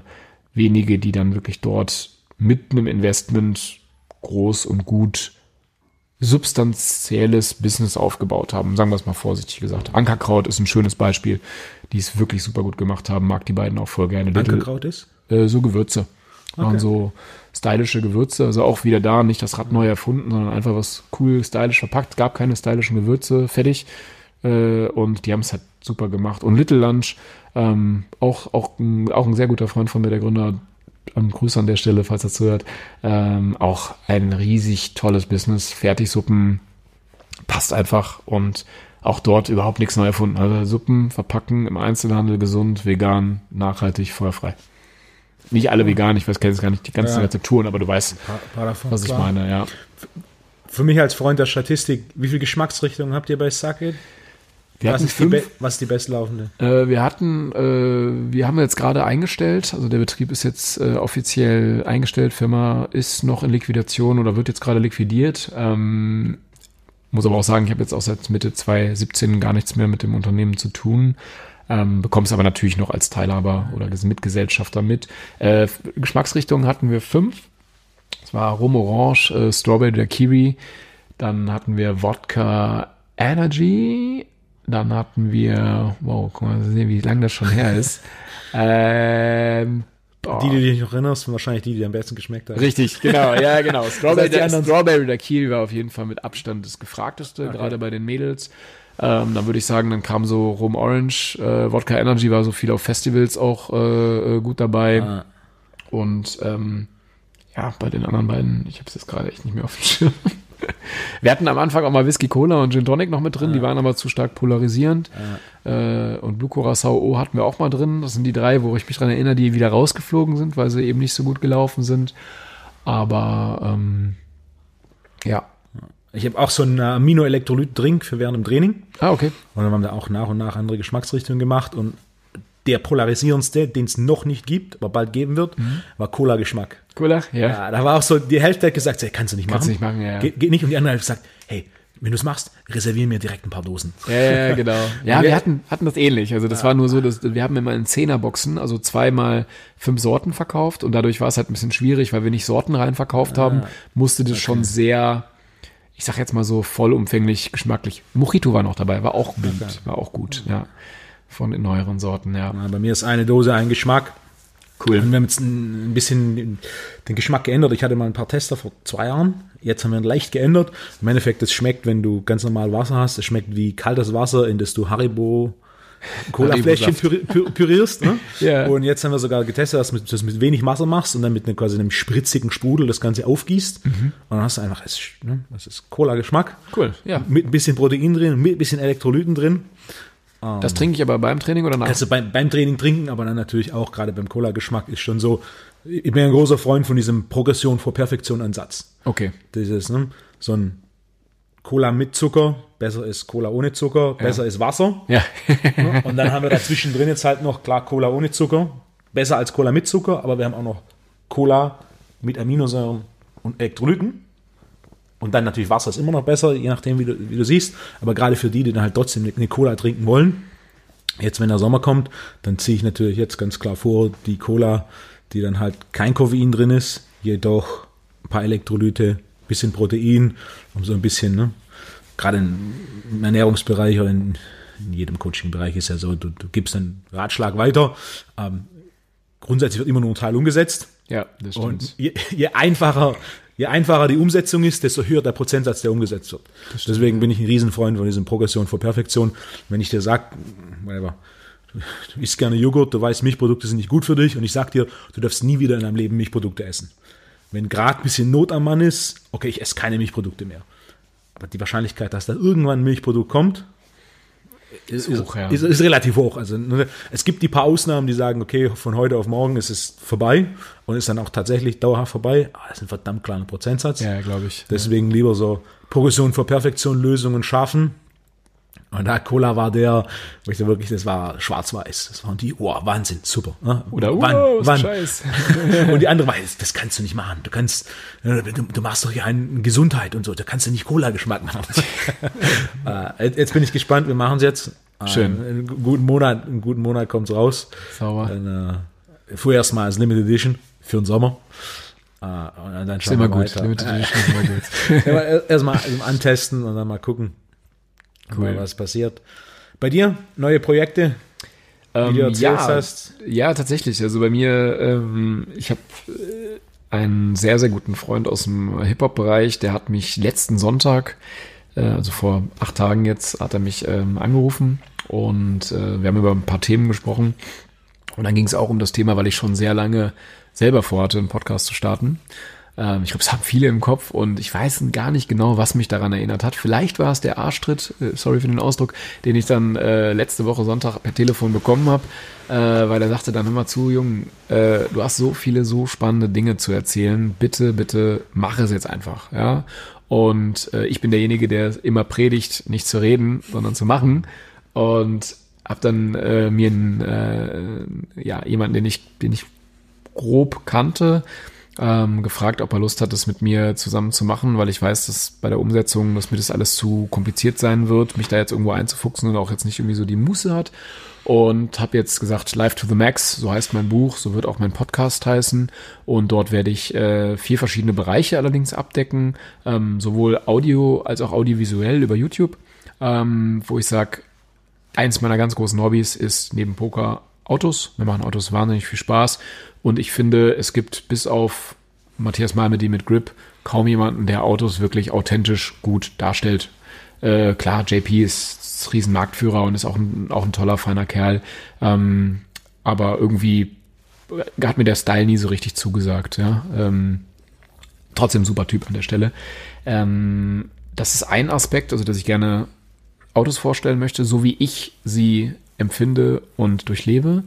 wenige, die dann wirklich dort mit einem Investment groß und gut substanzielles Business aufgebaut haben, sagen wir es mal vorsichtig gesagt. Ankerkraut ist ein schönes Beispiel, die es wirklich super gut gemacht haben, mag die beiden auch voll gerne. Ankerkraut ist? äh, so Gewürze. Waren Okay. so stylische Gewürze, also auch wieder da, nicht das Rad neu erfunden, sondern einfach was cool, stylisch verpackt. Gab keine stylischen Gewürze, fertig. Äh, und die haben es halt super gemacht. Und Little Lunch, ähm, auch, auch, auch ein sehr guter Freund von mir, der Gründer, ähm, Grüße an der Stelle, falls er zuhört, ähm, auch ein riesig tolles Business, Fertigsuppen, passt einfach und auch dort überhaupt nichts neu erfunden. Also Suppen verpacken im Einzelhandel gesund, vegan, nachhaltig, feuerfrei. Nicht alle vegan, ich weiß kenne jetzt gar nicht die ganzen Ja. Rezepturen, aber du weißt, was ich meine, ja. Für mich als Freund der Statistik, wie viele Geschmacksrichtungen habt ihr bei Sake? Wir Was hatten ist, fünf. was ist die bestlaufende? Äh, wir hatten, äh, wir haben jetzt gerade eingestellt, also der Betrieb ist jetzt äh, offiziell eingestellt, Firma ist noch in Liquidation oder wird jetzt gerade liquidiert. Ähm, muss aber auch sagen, ich habe jetzt auch seit Mitte 2017 gar nichts mehr mit dem Unternehmen zu tun. Ähm, bekommst aber natürlich noch als Teilhaber oder Mitgesellschafter mit. Äh, Geschmacksrichtungen hatten wir fünf. Es war Rum Orange, äh, Strawberry oder Kiwi. Dann hatten wir Wodka Energy. Dann hatten wir, wow, guck mal sehen, wie lange das schon her ist. Ähm, boah. Die, die dich noch erinnerst, sind wahrscheinlich die, die am besten geschmeckt haben. Richtig, genau, ja, genau. Strawberry, anderen- Strawberry oder Kiwi war auf jeden Fall mit Abstand das gefragteste, gerade bei den Mädels. Ähm, dann würde ich sagen, dann kam so Rum Orange, äh, Wodka Energy war so viel auf Festivals auch äh, äh, gut dabei. Ah. Und ähm, ja, bei den anderen beiden, ich habe es jetzt gerade echt nicht mehr auf dem Schirm. Wir hatten am Anfang auch mal Whisky Cola und Gin Tonic noch mit drin, die waren aber zu stark polarisierend. Äh, und Blue Curacao O hatten wir auch mal drin. Das sind die drei, wo ich mich dran erinnere, die wieder rausgeflogen sind, weil sie eben nicht so gut gelaufen sind. Aber ähm, ja. Ich habe auch so einen Amino-Elektrolyt-Drink für während dem Training. Ah, okay. Und dann haben wir auch nach und nach andere Geschmacksrichtungen gemacht. Und der polarisierendste, den es noch nicht gibt, aber bald geben wird, war Cola-Geschmack. Cola, ja. Ja, da war auch so, die Hälfte hat gesagt, hey, kannst du nicht Kannst du machen. nicht machen, ja, ja. Geht, nicht. Und die andere hat gesagt, hey, wenn du es machst, reservier mir direkt ein paar Dosen. Ja, ja, genau. Ja, wir hatten, hatten das ähnlich. Also das war nur so, dass wir haben immer in Zehnerboxen, also zweimal fünf Sorten verkauft und dadurch war es halt ein bisschen schwierig, weil wir nicht Sorten rein verkauft haben, musste das schon sehr, ich sag jetzt mal so vollumfänglich geschmacklich. Mojito war noch dabei, war auch gut, war auch gut, ja. Von den neueren Sorten, ja. Ja, bei mir ist eine Dose ein Geschmack. Cool. Und wir haben jetzt ein bisschen den- Geschmack geändert. Ich hatte mal ein paar Tester vor zwei Jahren. Jetzt haben wir ihn leicht geändert. Im Endeffekt, es schmeckt, wenn du ganz normal Wasser hast, es schmeckt wie kaltes Wasser, in das du Haribo Cola-Fläschchen pürierst. Ne? Ja. Und jetzt haben wir sogar getestet, dass du das mit wenig Wasser machst und dann mit einem, quasi einem spritzigen Sprudel das Ganze aufgießt. Und dann hast du einfach, das, ist, ne, das ist Cola-Geschmack. Cool, ja. Mit ein bisschen Protein drin, mit ein bisschen Elektrolyten drin. Das trinke ich aber beim Training oder nach? Also beim, beim Training trinken, aber dann natürlich auch gerade beim Cola-Geschmack ist schon so. Ich bin ein großer Freund von diesem Progression vor Perfektion Ansatz. Okay. Dieses, ne, so ein Cola mit Zucker, besser ist Cola ohne Zucker, besser ist Wasser. Ja. Ne? Und dann haben wir dazwischen drin jetzt halt noch, klar, Cola ohne Zucker, besser als Cola mit Zucker, aber wir haben auch noch Cola mit Aminosäuren und Elektrolyten. Und dann natürlich Wasser ist immer noch besser, je nachdem, wie du, wie du siehst. Aber gerade für die, die dann halt trotzdem eine Cola trinken wollen, jetzt wenn der Sommer kommt, dann ziehe ich natürlich jetzt ganz klar vor, die Cola, die dann halt kein Koffein drin ist, jedoch ein paar Elektrolyte, bisschen Protein, um so ein bisschen, ne, gerade im Ernährungsbereich oder in, in jedem Coaching-Bereich ist ja so, du, du gibst einen Ratschlag weiter. Ähm, grundsätzlich wird immer nur ein Teil umgesetzt. Ja, das stimmt. Und je, je einfacher, je einfacher die Umsetzung ist, desto höher der Prozentsatz, der umgesetzt wird. Deswegen bin ich ein Riesenfreund von diesem Progression vor Perfektion. Wenn ich dir sag, whatever, du, isst gerne Joghurt, du weißt, Milchprodukte sind nicht gut für dich und ich sag dir, du darfst nie wieder in deinem Leben Milchprodukte essen. Wenn gerade ein bisschen Not am Mann ist, okay, ich esse keine Milchprodukte mehr. Aber die Wahrscheinlichkeit, dass da irgendwann ein Milchprodukt kommt, ist, ist, hoch, ja. ist, ist relativ hoch. Also ne, es gibt die paar Ausnahmen, die sagen, okay, von heute auf morgen ist es vorbei und ist dann auch tatsächlich dauerhaft vorbei. Aber das ist ein verdammt kleiner Prozentsatz. ja, glaube ich. Deswegen lieber so Progression vor Perfektion Lösungen schaffen. Und da Cola war der, wo ich da wirklich, das war schwarz-weiß. Das waren die, oh, Wahnsinn, super. Ne? Oder, wann, wow, wann? Scheiß. Und die andere war, das, das kannst du nicht machen. Du kannst, du, du machst doch hier eine Gesundheit und so. Da kannst du nicht Cola-Geschmack machen. Äh, jetzt- bin ich gespannt. Wir machen es jetzt. Äh, Schön. In einem guten Monat, in einem guten Monat kommt's raus. Sauber. Dann, äh, vorerst mal als Limited Edition für den Sommer. Ah, und dann Ist schauen wir immer gut. Limited Edition ist immer gut. Erstmal antesten und dann mal gucken, Cool. was passiert. Bei dir neue Projekte, wie du Ähm, erzählt ja, hast. ja, tatsächlich. Also bei mir, ähm, ich habe äh, einen sehr, sehr guten Freund aus dem Hip-Hop-Bereich, der hat mich letzten Sonntag, äh, also vor acht Tagen jetzt, hat er mich ähm, angerufen und äh, wir haben über ein paar Themen gesprochen. Und dann ging es auch um das Thema, weil ich schon sehr lange selber vorhatte, einen Podcast zu starten. Ähm, ich glaube, es haben viele im Kopf und ich weiß gar nicht genau, was mich daran erinnert hat. Vielleicht war es der Arschtritt, äh, sorry für den Ausdruck, den ich dann äh, letzte Woche Sonntag per Telefon bekommen habe, äh, weil er sagte dann immer zu, Jung, äh, du hast so viele so spannende Dinge zu erzählen, bitte, bitte mach es jetzt einfach, ja. Und äh, ich bin derjenige, der immer predigt, nicht zu reden, sondern zu machen. Und habe dann äh, mir einen, äh, ja, jemanden, den ich, den ich grob kannte, ähm, gefragt, ob er Lust hat, das mit mir zusammen zu machen, weil ich weiß, dass bei der Umsetzung, dass mir das alles zu kompliziert sein wird, mich da jetzt irgendwo einzufuchsen und auch jetzt nicht irgendwie so die Muße hat. Und habe jetzt gesagt, Live to the Max, so heißt mein Buch, so wird auch mein Podcast heißen. Und dort werde ich äh, vier verschiedene Bereiche allerdings abdecken, ähm, sowohl Audio als auch audiovisuell über YouTube, ähm, wo ich sage, eins meiner ganz großen Hobbys ist neben Poker Autos. Mir machen Autos wahnsinnig viel Spaß. Und ich finde, es gibt bis auf Matthias Malmedy mit Grip kaum jemanden, der Autos wirklich authentisch gut darstellt. Äh, klar, JP ist Riesenmarktführer und ist auch ein, auch ein toller, feiner Kerl. Ähm, aber irgendwie hat mir der Style nie so richtig zugesagt. Ja? Ähm, trotzdem super Typ an der Stelle. Ähm, das ist ein Aspekt, also dass ich gerne Autos vorstellen möchte, so wie ich sie empfinde und durchlebe.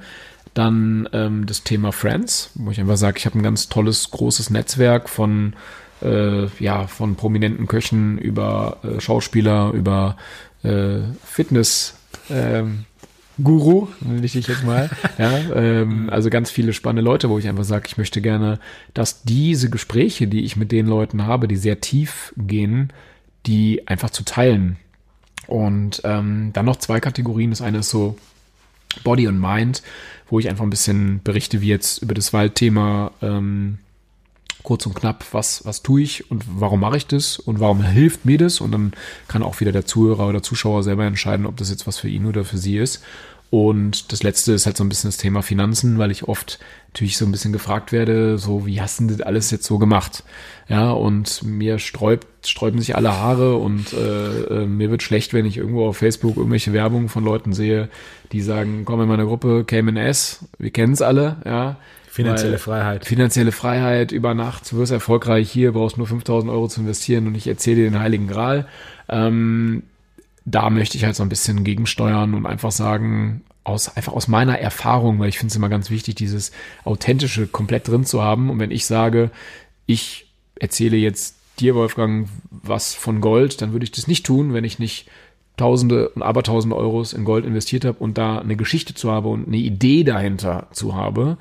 Dann ähm, das Thema Friends, wo ich einfach sage, ich habe ein ganz tolles, großes Netzwerk von, äh, ja, von prominenten Köchen über äh, Schauspieler, über äh, Fitness. Ähm, Guru, nenne ich dich jetzt mal. ja, ähm, also ganz viele spannende Leute, wo ich einfach sage, ich möchte gerne, dass diese Gespräche, die ich mit den Leuten habe, die sehr tief gehen, die einfach zu teilen. Und ähm, dann noch zwei Kategorien. Das eine ist so Body und Mind, wo ich einfach ein bisschen berichte, wie jetzt über das Waldthema ähm, kurz und knapp, was, was tue ich und warum mache ich das und warum hilft mir das? Und dann kann auch wieder der Zuhörer oder Zuschauer selber entscheiden, ob das jetzt was für ihn oder für sie ist. Und das letzte ist halt so ein bisschen das Thema Finanzen, weil ich oft natürlich so ein bisschen gefragt werde, so, wie hast du das alles jetzt so gemacht? Ja, und mir sträubt, sträuben sich alle Haare und äh, äh, mir wird schlecht, wenn ich irgendwo auf Facebook irgendwelche Werbung von Leuten sehe, die sagen, komm in meine Gruppe, Cayman S, wir kennen es alle, ja. Finanzielle Freiheit. Finanzielle Freiheit über Nacht, du wirst erfolgreich hier, brauchst nur 5000 Euro zu investieren und ich erzähle dir den Heiligen Gral. Ähm, da möchte ich halt so ein bisschen gegensteuern und einfach sagen, aus, einfach aus meiner Erfahrung, weil ich finde es immer ganz wichtig, dieses Authentische komplett drin zu haben. Und wenn ich sage, ich erzähle jetzt dir, Wolfgang, was von Gold, dann würde ich das nicht tun, wenn ich nicht Tausende und Abertausende Euros in Gold investiert habe und da eine Geschichte zu habe und eine Idee dahinter zu habe,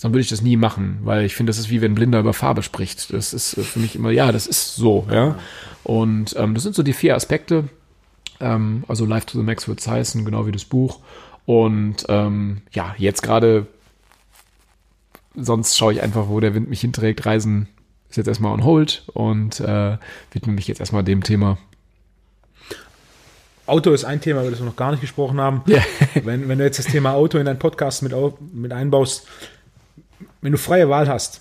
dann würde ich das nie machen, weil ich finde, das ist wie wenn Blinder über Farbe spricht. Das ist äh, für mich immer, ja, das ist so, ja. Und ähm, das sind so die vier Aspekte. Ähm, also Live to the Max wird es heißen, genau wie das Buch. Und ähm, ja, jetzt gerade, sonst schaue ich einfach, wo der Wind mich hinträgt. Reisen ist jetzt erstmal on hold und äh, widme mich jetzt erstmal dem Thema. Auto ist ein Thema, über das wir noch gar nicht gesprochen haben. Ja. Wenn, wenn du jetzt das Thema Auto in deinen Podcast mit, mit einbaust, wenn du freie Wahl hast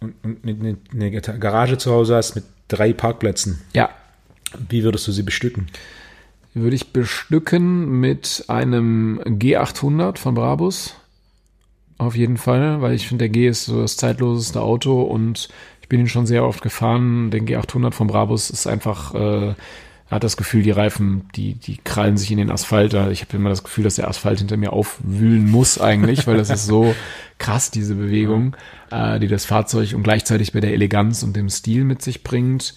und, und eine, eine Garage zu Hause hast mit drei Parkplätzen, Ja, wie würdest du sie bestücken? Würde ich bestücken mit einem G800 von Brabus. Auf jeden Fall, weil ich finde, der G ist so das zeitloseste Auto und ich bin ihn schon sehr oft gefahren. Den G800 von Brabus ist einfach, äh, hat das Gefühl, die Reifen, die, die krallen sich in den Asphalt. Ich habe immer das Gefühl, dass der Asphalt hinter mir aufwühlen muss eigentlich, weil das ist so krass, diese Bewegung, äh, die das Fahrzeug und gleichzeitig bei der Eleganz und dem Stil mit sich bringt.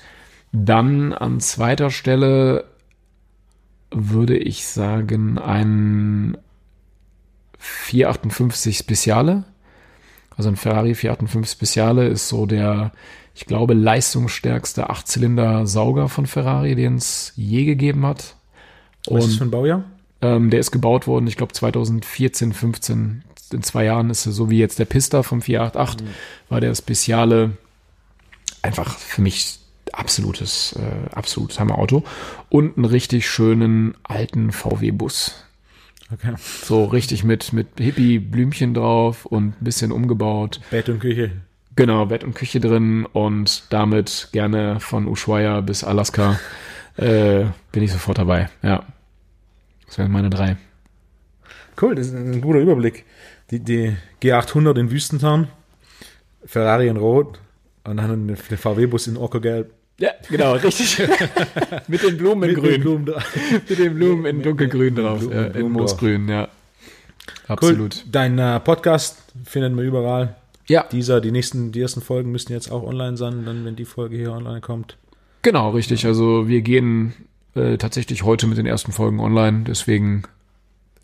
Dann an zweiter Stelle würde ich sagen, ein 458 Speziale. Also ein Ferrari 458 Speziale ist so der, ich glaube, leistungsstärkste Achtzylinder-Sauger von Ferrari, den es je gegeben hat. Was ist Und für ein Baujahr? ähm, der ist gebaut worden, ich glaube 2014, 15. In zwei Jahren ist er so wie jetzt der Pista vom 488, war der Speziale einfach für mich absolutes, äh, absolutes Hammerauto. Und einen richtig schönen alten VW-Bus. Okay. So richtig mit, mit Hippie-Blümchen drauf und ein bisschen umgebaut. Bett und Küche. Genau, Bett und Küche drin und damit gerne von Ushuaia bis Alaska äh, bin ich sofort dabei. Ja. Das wären meine drei. Cool, das ist ein guter Überblick. Die, die G800 in Wüstentarn, Ferrari in Rot und dann den VW-Bus in Ockergelb. Ja, genau, richtig. Mit den Blumen in Mit grün. den Blumen. Mit den Blumen in dunkelgrün drauf. Blumen- ja, in Blumen Moosgrün, ja. Cool. Absolut. Dein äh, Podcast findet man überall. Ja, Dieser, die nächsten, die ersten Folgen müssten jetzt auch online sein, dann wenn die Folge hier online kommt. genau, richtig. Also wir gehen äh, tatsächlich heute mit den ersten Folgen online. Deswegen,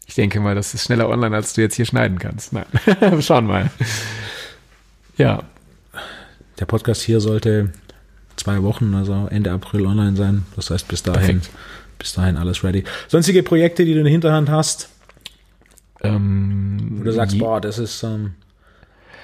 ich denke mal, das ist schneller online, als du jetzt hier schneiden kannst. Nein, schauen mal. Ja, Der Podcast hier sollte zwei Wochen, also Ende April online sein. Das heißt, bis dahin, Perfekt. bis dahin alles ready. Sonstige Projekte, die du in der Hinterhand hast, ähm, wo du sagst, boah, das ist, ähm,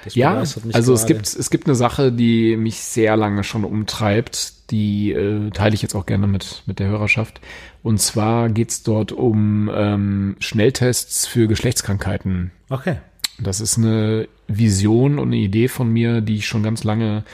das Ja, also es gibt, es gibt eine Sache, die mich sehr lange schon umtreibt, die äh, teile ich jetzt auch gerne mit, mit der Hörerschaft. Und zwar geht's dort um ähm, Schnelltests für Geschlechtskrankheiten. Okay. Das ist eine Vision und eine Idee von mir, die ich schon ganz lange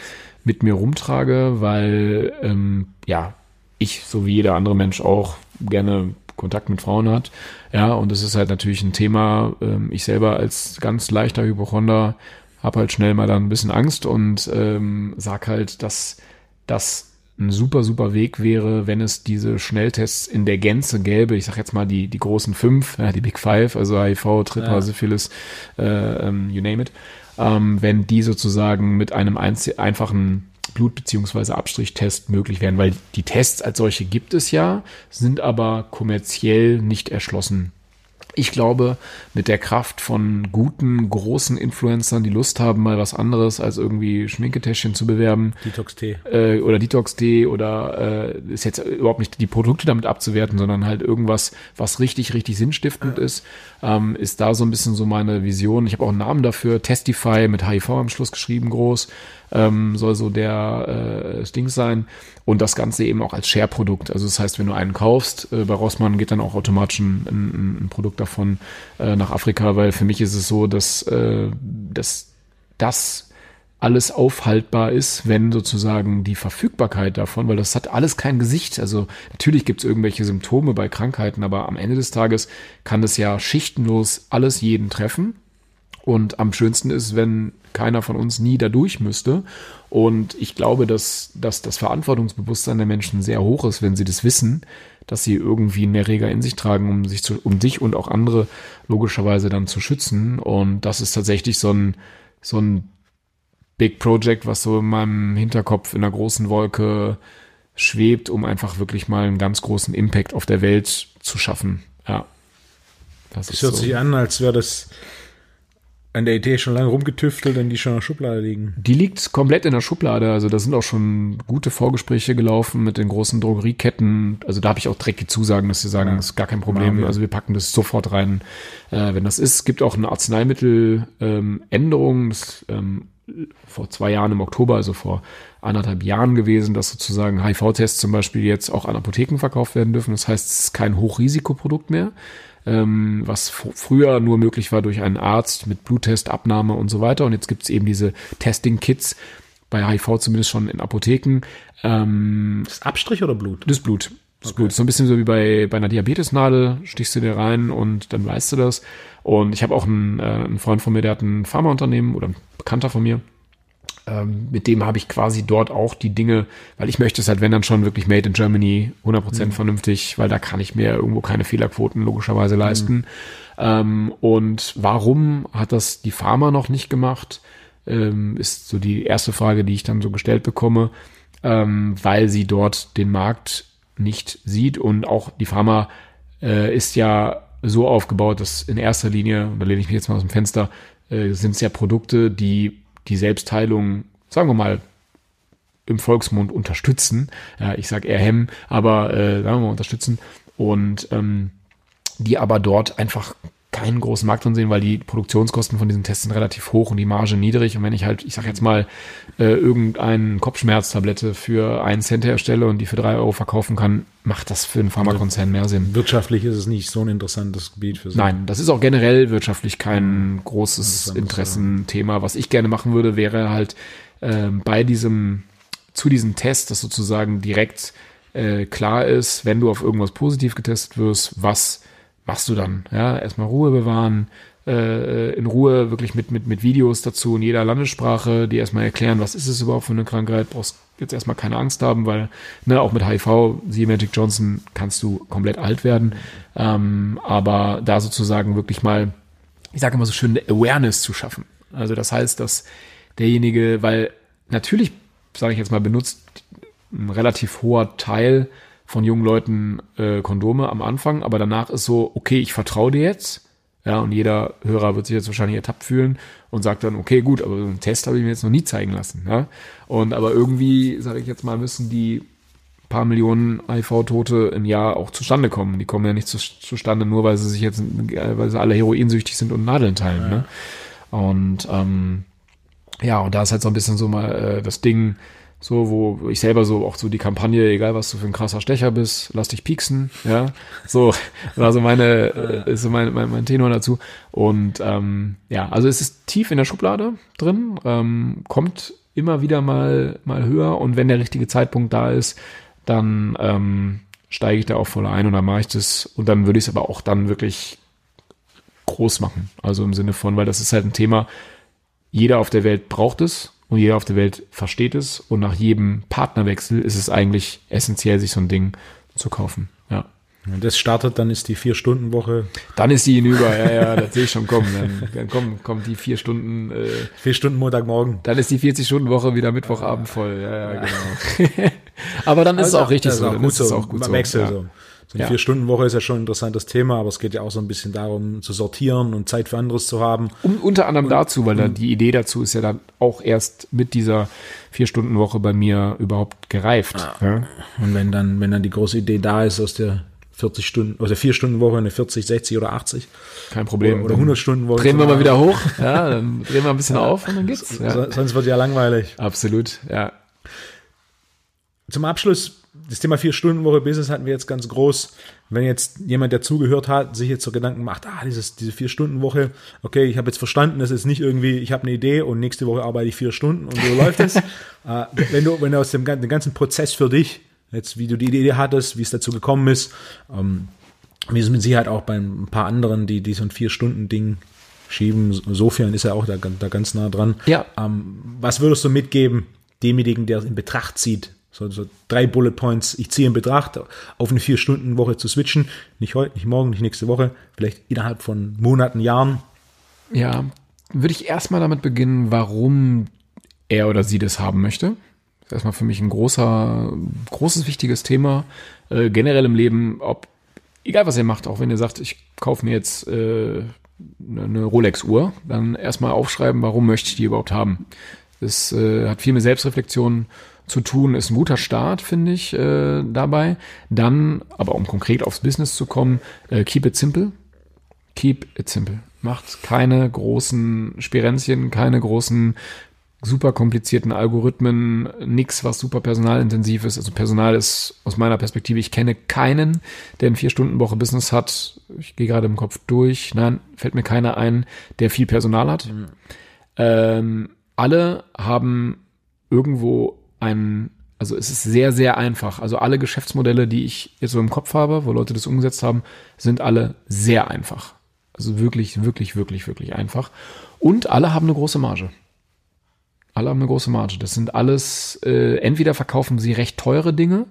mit mir rumtrage, weil ähm, ja ich so wie jeder andere Mensch auch gerne Kontakt mit Frauen hat. Ja, und das ist halt natürlich ein Thema. Ähm, ich selber als ganz leichter Hypochonder habe halt schnell mal dann ein bisschen Angst und ähm, sag halt, dass das ein super, super Weg wäre, wenn es diese Schnelltests in der Gänze gäbe. Ich sag jetzt mal die, die großen fünf, ja, die Big Five, also HIV, Tripper, Ja. Syphilis, äh, ähm, you name it. Ähm, wenn die sozusagen mit einem einfachen Blut- beziehungsweise Abstrichtest möglich wären, weil die Tests als solche gibt es ja, sind aber kommerziell nicht erschlossen. Ich glaube, mit der Kraft von guten, großen Influencern, die Lust haben, mal was anderes als irgendwie Schminketäschchen zu bewerben, Detox-Tee. äh, oder Detox-Tee oder äh, ist jetzt überhaupt nicht die Produkte damit abzuwerten, sondern halt irgendwas, was richtig, richtig sinnstiftend ist, ähm, ist da so ein bisschen so meine Vision. Ich habe auch einen Namen dafür, Testify mit HIV am Schluss geschrieben, groß, ähm, soll so der äh, Ding sein. Und das Ganze eben auch als Share-Produkt. Also das heißt, wenn du einen kaufst, äh, bei Rossmann geht dann auch automatisch ein, ein, ein Produkt davon äh, nach Afrika, weil für mich ist es so, dass, äh, dass das alles aufhaltbar ist, wenn sozusagen die Verfügbarkeit davon, weil das hat alles kein Gesicht. Also natürlich gibt es irgendwelche Symptome bei Krankheiten, aber am Ende des Tages kann es ja schichtenlos alles jeden treffen. Und am schönsten ist, wenn keiner von uns nie dadurch müsste. Und ich glaube, dass, dass das Verantwortungsbewusstsein der Menschen sehr hoch ist, wenn sie das wissen, dass sie irgendwie einen Erreger in sich tragen, um sich zu, um sich und auch andere logischerweise dann zu schützen. Und das ist tatsächlich so ein, so ein Big Project, was so in meinem Hinterkopf in einer großen Wolke schwebt, um einfach wirklich mal einen ganz großen Impact auf der Welt zu schaffen. Ja. Das Das hört sich an, als wäre das an der Idee schon lange rumgetüftelt und die schon in der Schublade liegen. Die liegt komplett in der Schublade. Also da sind auch schon gute Vorgespräche gelaufen mit den großen Drogerieketten. Also da habe ich auch dreckige Zusagen, dass sie sagen, Ja. das ist gar kein Problem. wir. Also wir packen das sofort rein, äh, wenn das ist. Es gibt auch eine Arzneimitteländerung. Ähm, das ähm, vor zwei Jahren im Oktober, also vor anderthalb Jahren gewesen, dass sozusagen HIV-Tests zum Beispiel jetzt auch an Apotheken verkauft werden dürfen. Das heißt, es ist kein Hochrisikoprodukt mehr ähm, was fr- früher nur möglich war durch einen Arzt mit Bluttest, Abnahme und so weiter. Und jetzt gibt es eben diese Testing-Kits, bei HIV zumindest schon in Apotheken. Ähm, Ist Abstrich oder Blut? das Blut. Das Blut. So ein bisschen so wie bei, bei einer Diabetesnadel, stichst du dir rein und dann weißt du das. Und ich habe auch einen, äh, einen Freund von mir, der hat ein Pharmaunternehmen oder ein Bekannter von mir. Ähm, mit dem habe ich quasi dort auch die Dinge, weil ich möchte es halt, wenn dann schon wirklich made in Germany, 100% vernünftig, weil da kann ich mir irgendwo keine Fehlerquoten logischerweise leisten. Ähm, und warum hat das die Pharma noch nicht gemacht? Ähm, ist so die erste Frage, die ich dann so gestellt bekomme, ähm, weil sie dort den Markt nicht sieht und auch die Pharma äh, ist ja so aufgebaut, dass in erster Linie, da lehne ich mich jetzt mal aus dem Fenster, äh, sind es ja Produkte, die die Selbstheilung, sagen wir mal, im Volksmund unterstützen. Ja, ich sage eher hemmen, aber äh, sagen wir mal unterstützen. Und ähm, die aber dort einfach keinen großen Markt drin sehen, weil die Produktionskosten von diesen Tests sind relativ hoch und die Marge niedrig. Und wenn ich halt, ich sag jetzt mal, äh, irgendeine Kopfschmerztablette für einen Cent herstelle und die für drei Euro verkaufen kann, macht das für einen Pharmakonzern mehr Sinn. Wirtschaftlich ist es nicht so ein interessantes Gebiet für Sie. Nein, das ist auch generell wirtschaftlich kein großes Interessenthema. Was ich gerne machen würde, wäre halt äh, bei diesem, zu diesem Test, das sozusagen direkt äh, klar ist, wenn du auf irgendwas positiv getestet wirst, was machst du dann? Ja, erstmal Ruhe bewahren, äh, in Ruhe wirklich mit, mit, mit Videos dazu in jeder Landessprache, die erstmal erklären, was ist es überhaupt für eine Krankheit, brauchst jetzt erstmal keine Angst haben, weil ne, auch mit HIV, sie Magic Johnson, kannst du komplett alt werden. Ähm, aber da sozusagen wirklich mal, ich sage immer so schön, eine Awareness zu schaffen. Also das heißt, dass derjenige, weil natürlich, sage ich jetzt mal, benutzt ein relativ hoher Teil von jungen Leuten äh, Kondome am Anfang, aber danach ist so, okay, ich vertraue dir jetzt. Ja, und jeder Hörer wird sich jetzt wahrscheinlich ertappt fühlen und sagt dann, okay, gut, aber so einen Test habe ich mir jetzt noch nie zeigen lassen. Ja? Und aber irgendwie, sage ich jetzt mal, müssen die paar Millionen HIV-Tote im Jahr auch zustande kommen. Die kommen ja nicht zu, zustande, nur weil sie sich jetzt, weil sie alle heroinsüchtig sind und Nadeln teilen. Ja. Ne? Und ähm, ja, und da ist halt so ein bisschen so mal äh, das Ding, so, wo ich selber so auch so die Kampagne, egal was du für ein krasser Stecher bist, lass dich pieksen, ja. So, also meine, äh, ist so mein, mein, mein Tenor dazu. Und ähm, ja, also es ist tief in der Schublade drin, ähm, kommt immer wieder mal, mal höher und wenn der richtige Zeitpunkt da ist, dann ähm, steige ich da auch voll ein und dann mache ich das und dann würde ich es aber auch dann wirklich groß machen. Also im Sinne von, weil das ist halt ein Thema, jeder auf der Welt braucht es und jeder auf der Welt versteht es. Und nach jedem Partnerwechsel ist es eigentlich essentiell, sich so ein Ding zu kaufen. Ja. Und das startet, dann ist die Vier-Stunden-Woche. Dann ist die hinüber, ja, ja, das sehe ich schon kommen. Dann, dann kommen, kommt die vier Stunden. Äh, vier Stunden Montagmorgen. Dann ist die 40-Stunden-Woche wieder Mittwochabend voll. Ja, ja, genau. aber dann ist also es auch richtig so. Auch gut so. Ist auch gut so. Wechsel ja. so. So eine ja. Vier-Stunden-Woche ist ja schon ein interessantes Thema, aber es geht ja auch so ein bisschen darum, zu sortieren und Zeit für anderes zu haben. Um, unter anderem und, dazu, weil da die Idee dazu ist ja dann auch erst mit dieser Vier-Stunden-Woche bei mir überhaupt gereift. Ja. Ja. Und wenn dann, wenn dann die große Idee da ist, aus der 40 Stunden, der vier Stunden Woche eine 40, 60 oder 80. Kein Problem. Oder, oder 100 Stunden Woche. Drehen wir mal wieder hoch. Ja, dann drehen wir ein bisschen auf und dann geht's. Ja. Sonst wird ja langweilig. Absolut, ja. Zum Abschluss das Thema Vier-Stunden-Woche-Business hatten wir jetzt ganz groß. Wenn jetzt jemand, der zugehört hat, sich jetzt so Gedanken macht, ah, dieses, diese Vier-Stunden-Woche, okay, ich habe jetzt verstanden, das ist nicht irgendwie, ich habe eine Idee und nächste Woche arbeite ich vier Stunden und so läuft es. äh, wenn du, wenn du aus dem den ganzen Prozess für dich, jetzt wie du die Idee hattest, wie es dazu gekommen ist, ähm, wie es mit Sicherheit auch bei ein paar anderen, die, die so ein Vier-Stunden-Ding schieben, sofern ist er auch da, da ganz nah dran. Ja. Ähm, was würdest du mitgeben, demjenigen, der in Betracht zieht, so, so drei Bullet Points, ich ziehe in Betracht, auf eine Vier-Stunden-Woche zu switchen. Nicht heute, nicht morgen, nicht nächste Woche, vielleicht innerhalb von Monaten, Jahren. Ja, würde ich erstmal damit beginnen, warum er oder sie das haben möchte. Das ist erstmal für mich ein großer, großes, wichtiges Thema. Äh, generell im Leben, ob, egal was ihr macht, auch wenn ihr sagt, ich kaufe mir jetzt äh, eine Rolex-Uhr, dann erstmal aufschreiben, warum möchte ich die überhaupt haben. Das äh, hat viel mit Selbstreflexion zu tun, ist ein guter Start, finde ich, äh, dabei. Dann, aber um konkret aufs Business zu kommen, äh, keep it simple. Keep it simple. Macht keine großen Spirenzchen, keine großen super komplizierten Algorithmen, nichts, was super personalintensiv ist. Also Personal ist aus meiner Perspektive, ich kenne keinen, der ein Vier-Stunden-Woche Business hat. Ich gehe gerade im Kopf durch. Nein, fällt mir keiner ein, der viel Personal hat. Mhm. Ähm, alle haben irgendwo ein, also es ist sehr, sehr einfach. Also alle Geschäftsmodelle, die ich jetzt so im Kopf habe, wo Leute das umgesetzt haben, sind alle sehr einfach. Also wirklich, wirklich, wirklich, wirklich einfach. Und alle haben eine große Marge. Alle haben eine große Marge. Das sind alles, äh, entweder verkaufen sie recht teure Dinge,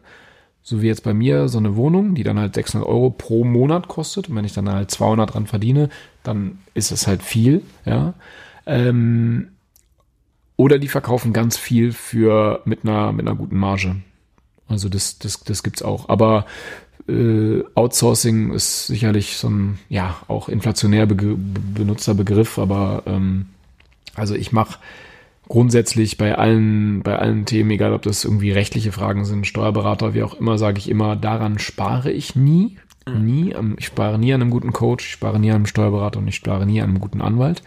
so wie jetzt bei mir so eine Wohnung, die dann halt 600 Euro pro Monat kostet. Und wenn ich dann halt 200 dran verdiene, dann ist es halt viel, ja. Ähm, oder die verkaufen ganz viel für mit einer, mit einer guten Marge. Also das, das, das gibt's auch. Aber äh, Outsourcing ist sicherlich so ein, ja, auch inflationär be benutzter Begriff, aber ähm, also ich mache grundsätzlich bei allen, bei allen Themen, egal ob das irgendwie rechtliche Fragen sind, Steuerberater, wie auch immer, sage ich immer, daran spare ich nie. nie, am, ich spare nie an einem guten Coach, ich spare nie an einem Steuerberater und ich spare nie an einem guten Anwalt.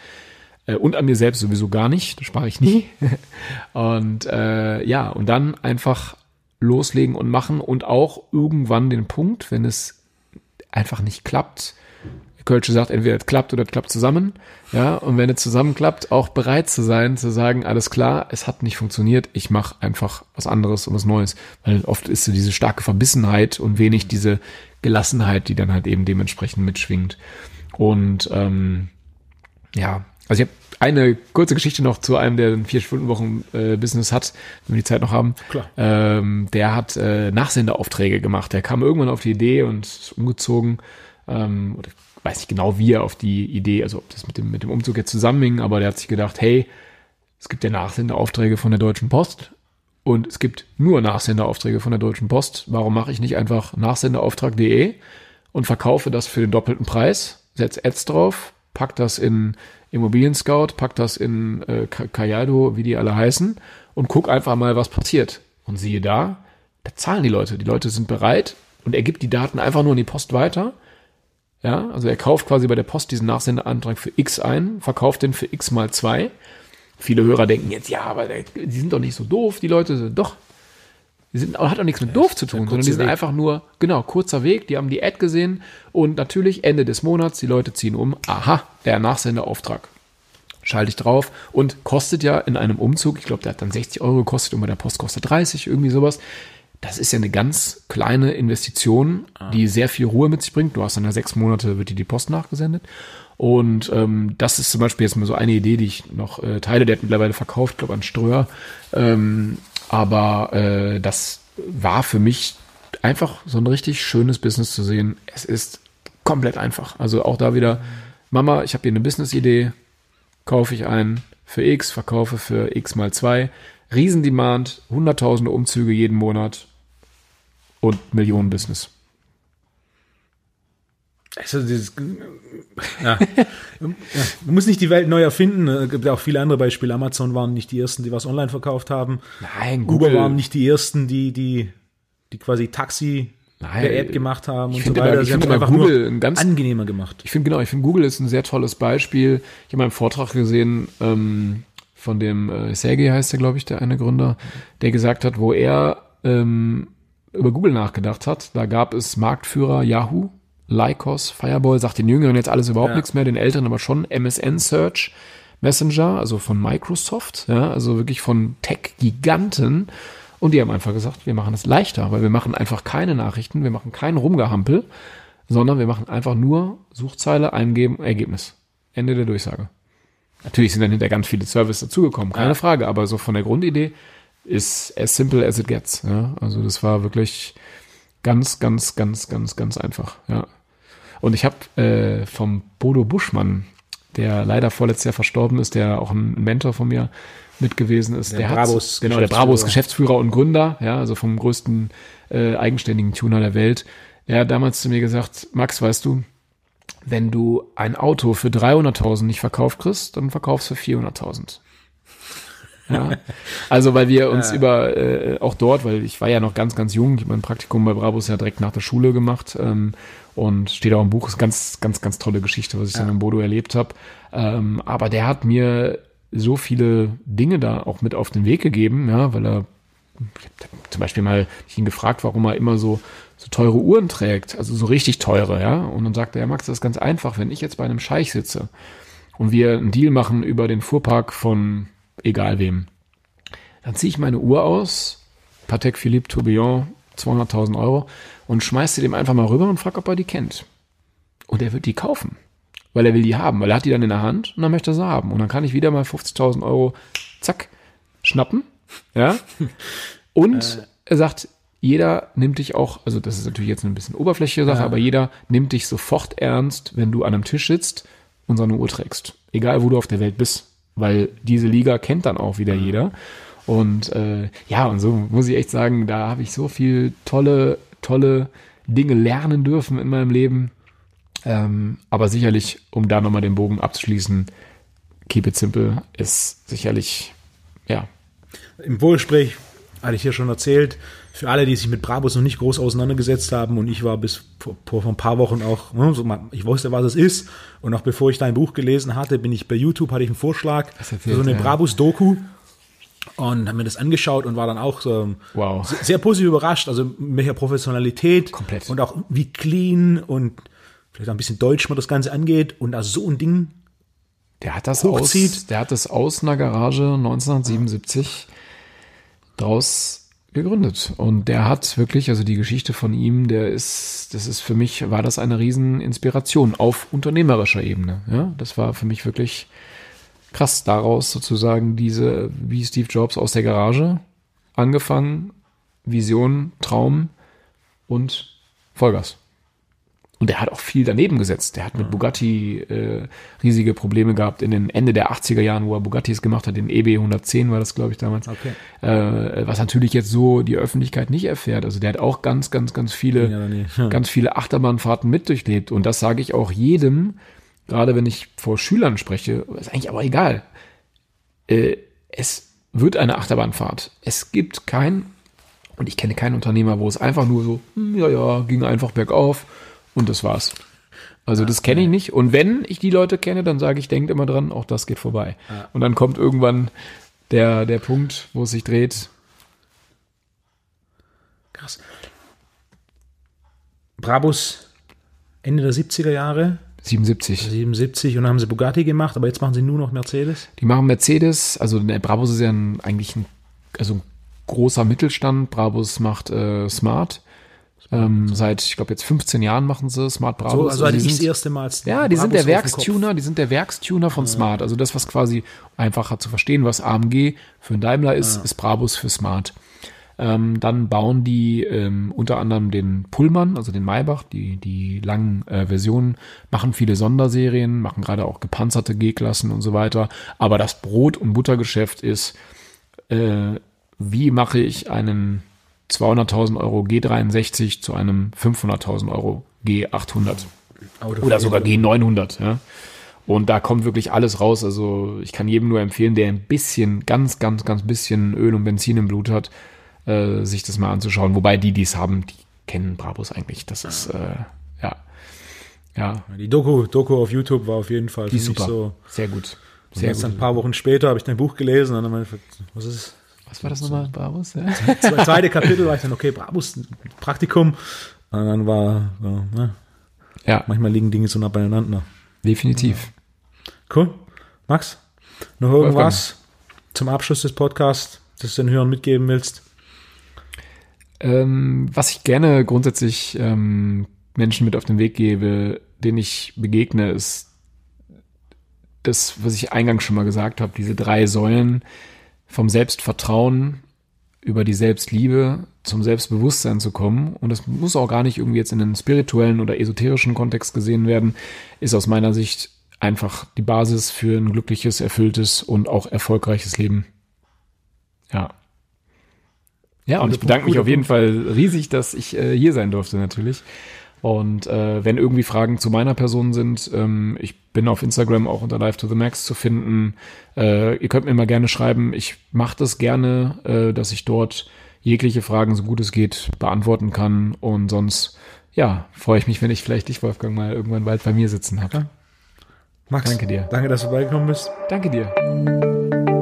Äh, und an mir selbst sowieso gar nicht, das spare ich nie. und äh, ja, und dann einfach loslegen und machen und auch irgendwann den Punkt, wenn es einfach nicht klappt, Kölsche sagt, entweder es klappt oder es klappt zusammen. Ja, und wenn es zusammenklappt, auch bereit zu sein, zu sagen, alles klar, es hat nicht funktioniert, ich mache einfach was anderes und was Neues. Weil oft ist so diese starke Verbissenheit und wenig diese Gelassenheit, die dann halt eben dementsprechend mitschwingt. Und ähm, ja, also ich habe eine kurze Geschichte noch zu einem, der ein Vier-Stunden-Wochen-Business äh, hat, wenn wir die Zeit noch haben. Klar. Ähm, der hat äh, Nachsendeaufträge gemacht. Der kam irgendwann auf die Idee und ist umgezogen. Ähm, oder ich weiß nicht genau, wie er auf die Idee, also ob das mit dem, mit dem Umzug jetzt zusammenhing, aber der hat sich gedacht, hey, es gibt ja Nachsendeaufträge von der Deutschen Post und es gibt nur Nachsendeaufträge von der Deutschen Post. Warum mache ich nicht einfach nachsendeauftrag.de und verkaufe das für den doppelten Preis, setze Ads drauf, pack das in Immobilien Scout, pack das in äh, Kayado, wie die alle heißen, und guck einfach mal, was passiert. Und siehe da, da zahlen die Leute. Die Leute sind bereit und er gibt die Daten einfach nur in die Post weiter. Ja, also er kauft quasi bei der Post diesen Nachsendeantrag für X ein, verkauft den für X mal zwei. Viele Hörer denken jetzt, ja, aber die sind doch nicht so doof, die Leute doch. Die sind, hat auch nichts mit ja, doof zu tun, sondern die sind Weg. einfach nur, genau, kurzer Weg, die haben die Ad gesehen und natürlich Ende des Monats, die Leute ziehen um, aha, der Nachsendeauftrag. Schalte ich drauf und kostet ja in einem Umzug, ich glaube, der hat dann 60 Euro gekostet und bei der Post kostet 30, irgendwie sowas. Das ist ja eine ganz kleine Investition, ah. die sehr viel Ruhe mit sich bringt. Du hast dann ja sechs Monate, wird dir die Post nachgesendet. Und ähm, das ist zum Beispiel jetzt mal so eine Idee, die ich noch äh, teile. Der hat mittlerweile verkauft, glaube an Ströer. Ähm, aber äh, das war für mich einfach so ein richtig schönes Business zu sehen. Es ist komplett einfach. Also auch da wieder, Mama, ich habe hier eine Business-Idee, kaufe ich ein für X, verkaufe für X mal zwei. Riesendemand, hunderttausende Umzüge jeden Monat und Millionen Business. Also dieses, ja. Man muss nicht die Welt neu erfinden. Es gibt ja auch viele andere Beispiele. Amazon waren nicht die ersten, die was online verkauft haben. Nein, Google Uber waren nicht die ersten, die, die, die quasi Taxi Nein, per App gemacht haben und so weiter. Immer, ich finde einfach Google ein ganz angenehmer gemacht. Ich finde genau, ich finde Google ist ein sehr tolles Beispiel. Ich habe mal einen Vortrag gesehen ähm, von dem äh, Sergey heißt der, glaube ich, der eine Gründer, der gesagt hat, wo er ähm, über Google nachgedacht hat. Da gab es Marktführer Yahoo, Lycos, Fireball, sagt den Jüngeren jetzt alles überhaupt ja. nichts mehr, den Älteren aber schon MSN Search Messenger, also von Microsoft, ja, also wirklich von Tech-Giganten. Und die haben einfach gesagt, wir machen es leichter, weil wir machen einfach keine Nachrichten, wir machen kein Rumgehampel, sondern wir machen einfach nur Suchzeile, eingeben, Ergebnis. Ende der Durchsage. Natürlich sind dann hinter ganz viele Services dazugekommen, keine ja. Frage, aber so von der Grundidee ist as simple as it gets. Ja? Also das war wirklich ganz, ganz, ganz, ganz, ganz einfach. Ja. Und ich habe äh, vom Bodo Buschmann, der leider vorletztes Jahr verstorben ist, der auch ein Mentor von mir mit gewesen ist. Der, der Brabus hat, genau, der Brabus Geschäftsführer und Gründer, ja, also vom größten äh, eigenständigen Tuner der Welt. Er hat damals zu mir gesagt, Max, weißt du, wenn du ein Auto für 300.000 nicht verkauft kriegst, dann verkaufst du für 400.000. Ja. Also weil wir uns ja. über äh, auch dort, weil ich war ja noch ganz, ganz jung, ich habe mein Praktikum bei Brabus ja direkt nach der Schule gemacht ähm, und steht auch im Buch, ist ganz, ganz, ganz tolle Geschichte, was ich ja. dann in Bodo erlebt habe. Ähm, aber der hat mir so viele Dinge da auch mit auf den Weg gegeben, ja, weil er zum Beispiel mal ich ihn gefragt, warum er immer so so teure Uhren trägt, also so richtig teure, ja. Und dann sagte er, Max, das ist ganz einfach, wenn ich jetzt bei einem Scheich sitze und wir einen Deal machen über den Fuhrpark von egal wem, dann ziehe ich meine Uhr aus, Patek Philippe Tourbillon, 200.000 Euro und schmeiß sie dem einfach mal rüber und frag, ob er die kennt. Und er wird die kaufen weil er will die haben, weil er hat die dann in der Hand und dann möchte er sie haben. Und dann kann ich wieder mal 50.000 Euro, zack, schnappen, ja. Und äh. er sagt, jeder nimmt dich auch, also das ist natürlich jetzt ein bisschen oberflächliche Sache, ja. aber jeder nimmt dich sofort ernst, wenn du an einem Tisch sitzt und so eine Uhr trägst. Egal, wo du auf der Welt bist. Weil diese Liga kennt dann auch wieder jeder. Und äh, ja, und so muss ich echt sagen, da habe ich so viel tolle, tolle Dinge lernen dürfen in meinem Leben. Ähm, aber sicherlich, um da nochmal den Bogen abzuschließen, Keep It Simple ist sicherlich, ja. Im Vorgespräch hatte ich hier schon erzählt, für alle, die sich mit Brabus noch nicht groß auseinandergesetzt haben und ich war bis vor, vor ein paar Wochen auch, ne, ich wusste, was es ist und auch bevor ich dein Buch gelesen hatte, bin ich bei YouTube, hatte ich einen Vorschlag erzählt, für so eine ja. Brabus-Doku und habe mir das angeschaut und war dann auch so Wow. sehr, positiv überrascht, also mit welcher Professionalität Komplett. und auch wie clean und vielleicht auch ein bisschen deutsch man das Ganze angeht und da so ein Ding Der hat das aus, Hochzieht. der hat das aus einer Garage 1977 draus gegründet. Und der hat wirklich, also die Geschichte von ihm, der ist, das ist für mich, war das eine riesen Inspiration auf unternehmerischer Ebene. Ja, das war für mich wirklich krass daraus sozusagen diese, wie Steve Jobs aus der Garage angefangen, Vision, Traum und Vollgas. Und der hat auch viel daneben gesetzt. Der hat mit Bugatti äh, riesige Probleme gehabt in den Ende der 80er Jahren, wo er Bugattis gemacht hat. Den EB 110 war das, glaube ich, damals. Okay. Äh, was natürlich jetzt so die Öffentlichkeit nicht erfährt. Also der hat auch ganz, ganz, ganz viele, Ja, ganz viele Achterbahnfahrten mit durchlebt. Und das sage ich auch jedem, gerade wenn ich vor Schülern spreche, ist eigentlich aber egal. Äh, es wird eine Achterbahnfahrt. Es gibt kein, und ich kenne keinen Unternehmer, wo es einfach nur so, hm, ja, ja, ging einfach bergauf und das war's. Also das kenne ich nicht. Und wenn ich die Leute kenne, dann sage ich, denkt immer dran, auch das geht vorbei. Und dann kommt irgendwann der, der Punkt, wo es sich dreht. Krass. Brabus Ende der 70er Jahre, 77. 77 und dann haben sie Bugatti gemacht, aber jetzt machen sie nur noch Mercedes. Die machen Mercedes, also der Brabus ist ja ein, eigentlich ein, also ein großer Mittelstand. Brabus macht äh, Smart. Ähm, seit, ich glaube, jetzt 15 Jahren machen sie Smart Brabus. So, also hatte die ich das sind- erste Mal. Ja, die sind der Brabus auf dem Werkstuner, die sind der Werkstuner von Smart. Also das, was quasi einfacher zu verstehen, was AMG für einen Daimler ist, ist Brabus für Smart. Ähm, dann bauen die ähm, unter anderem den Pullman, also den Maybach, die, die langen äh, Versionen, machen viele Sonderserien, machen gerade auch gepanzerte G-Klassen und so weiter. Aber das Brot- und Buttergeschäft ist, äh, wie mache ich einen 200.000 Euro G63 zu einem 500.000 Euro G800? Auto oder sogar G900. Ja. Und da kommt wirklich alles raus. Also ich kann jedem nur empfehlen, der ein bisschen, ganz, ganz, ganz bisschen Öl und Benzin im Blut hat, äh, sich das mal anzuschauen. Wobei die, die es haben, die kennen Brabus eigentlich. Das ist, äh, ja, ja, Die Doku, Doku auf YouTube war auf jeden Fall die super. so. Sehr gut. Sehr jetzt gut. ein paar Wochen später habe ich dein Buch gelesen und dann meine ich, was ist Was war das nochmal, Brabus? Ja? das zweite Kapitel war ich dann okay Brabus Praktikum und dann war so, ne, ja, manchmal liegen Dinge so nah beieinander. definitiv. Cool. Max, noch irgendwas zum Abschluss des Podcasts, das du den Hörern mitgeben willst? Ähm, was ich gerne grundsätzlich ähm, Menschen mit auf den Weg gebe, denen ich begegne, ist das, was ich eingangs schon mal gesagt habe, diese drei Säulen vom Selbstvertrauen über die Selbstliebe zum Selbstbewusstsein zu kommen. Und das muss auch gar nicht irgendwie jetzt in einen spirituellen oder esoterischen Kontext gesehen werden, ist aus meiner Sicht einfach die Basis für ein glückliches, erfülltes und auch erfolgreiches Leben. Ja. Ja, und ich bedanke mich auf jeden Fall riesig, dass ich äh, hier sein durfte natürlich. Und äh, wenn irgendwie Fragen zu meiner Person sind, ähm, ich bin auf Instagram auch unter Live to the Max zu finden. Äh, ihr könnt mir mal gerne schreiben. Ich mache das gerne, äh, dass ich dort jegliche Fragen, so gut es geht, beantworten kann. Und sonst, ja, freue ich mich, wenn ich vielleicht dich, Wolfgang, mal irgendwann bald bei mir sitzen habe. Max, Danke dir. Danke, dass du beigekommen bist. Danke dir.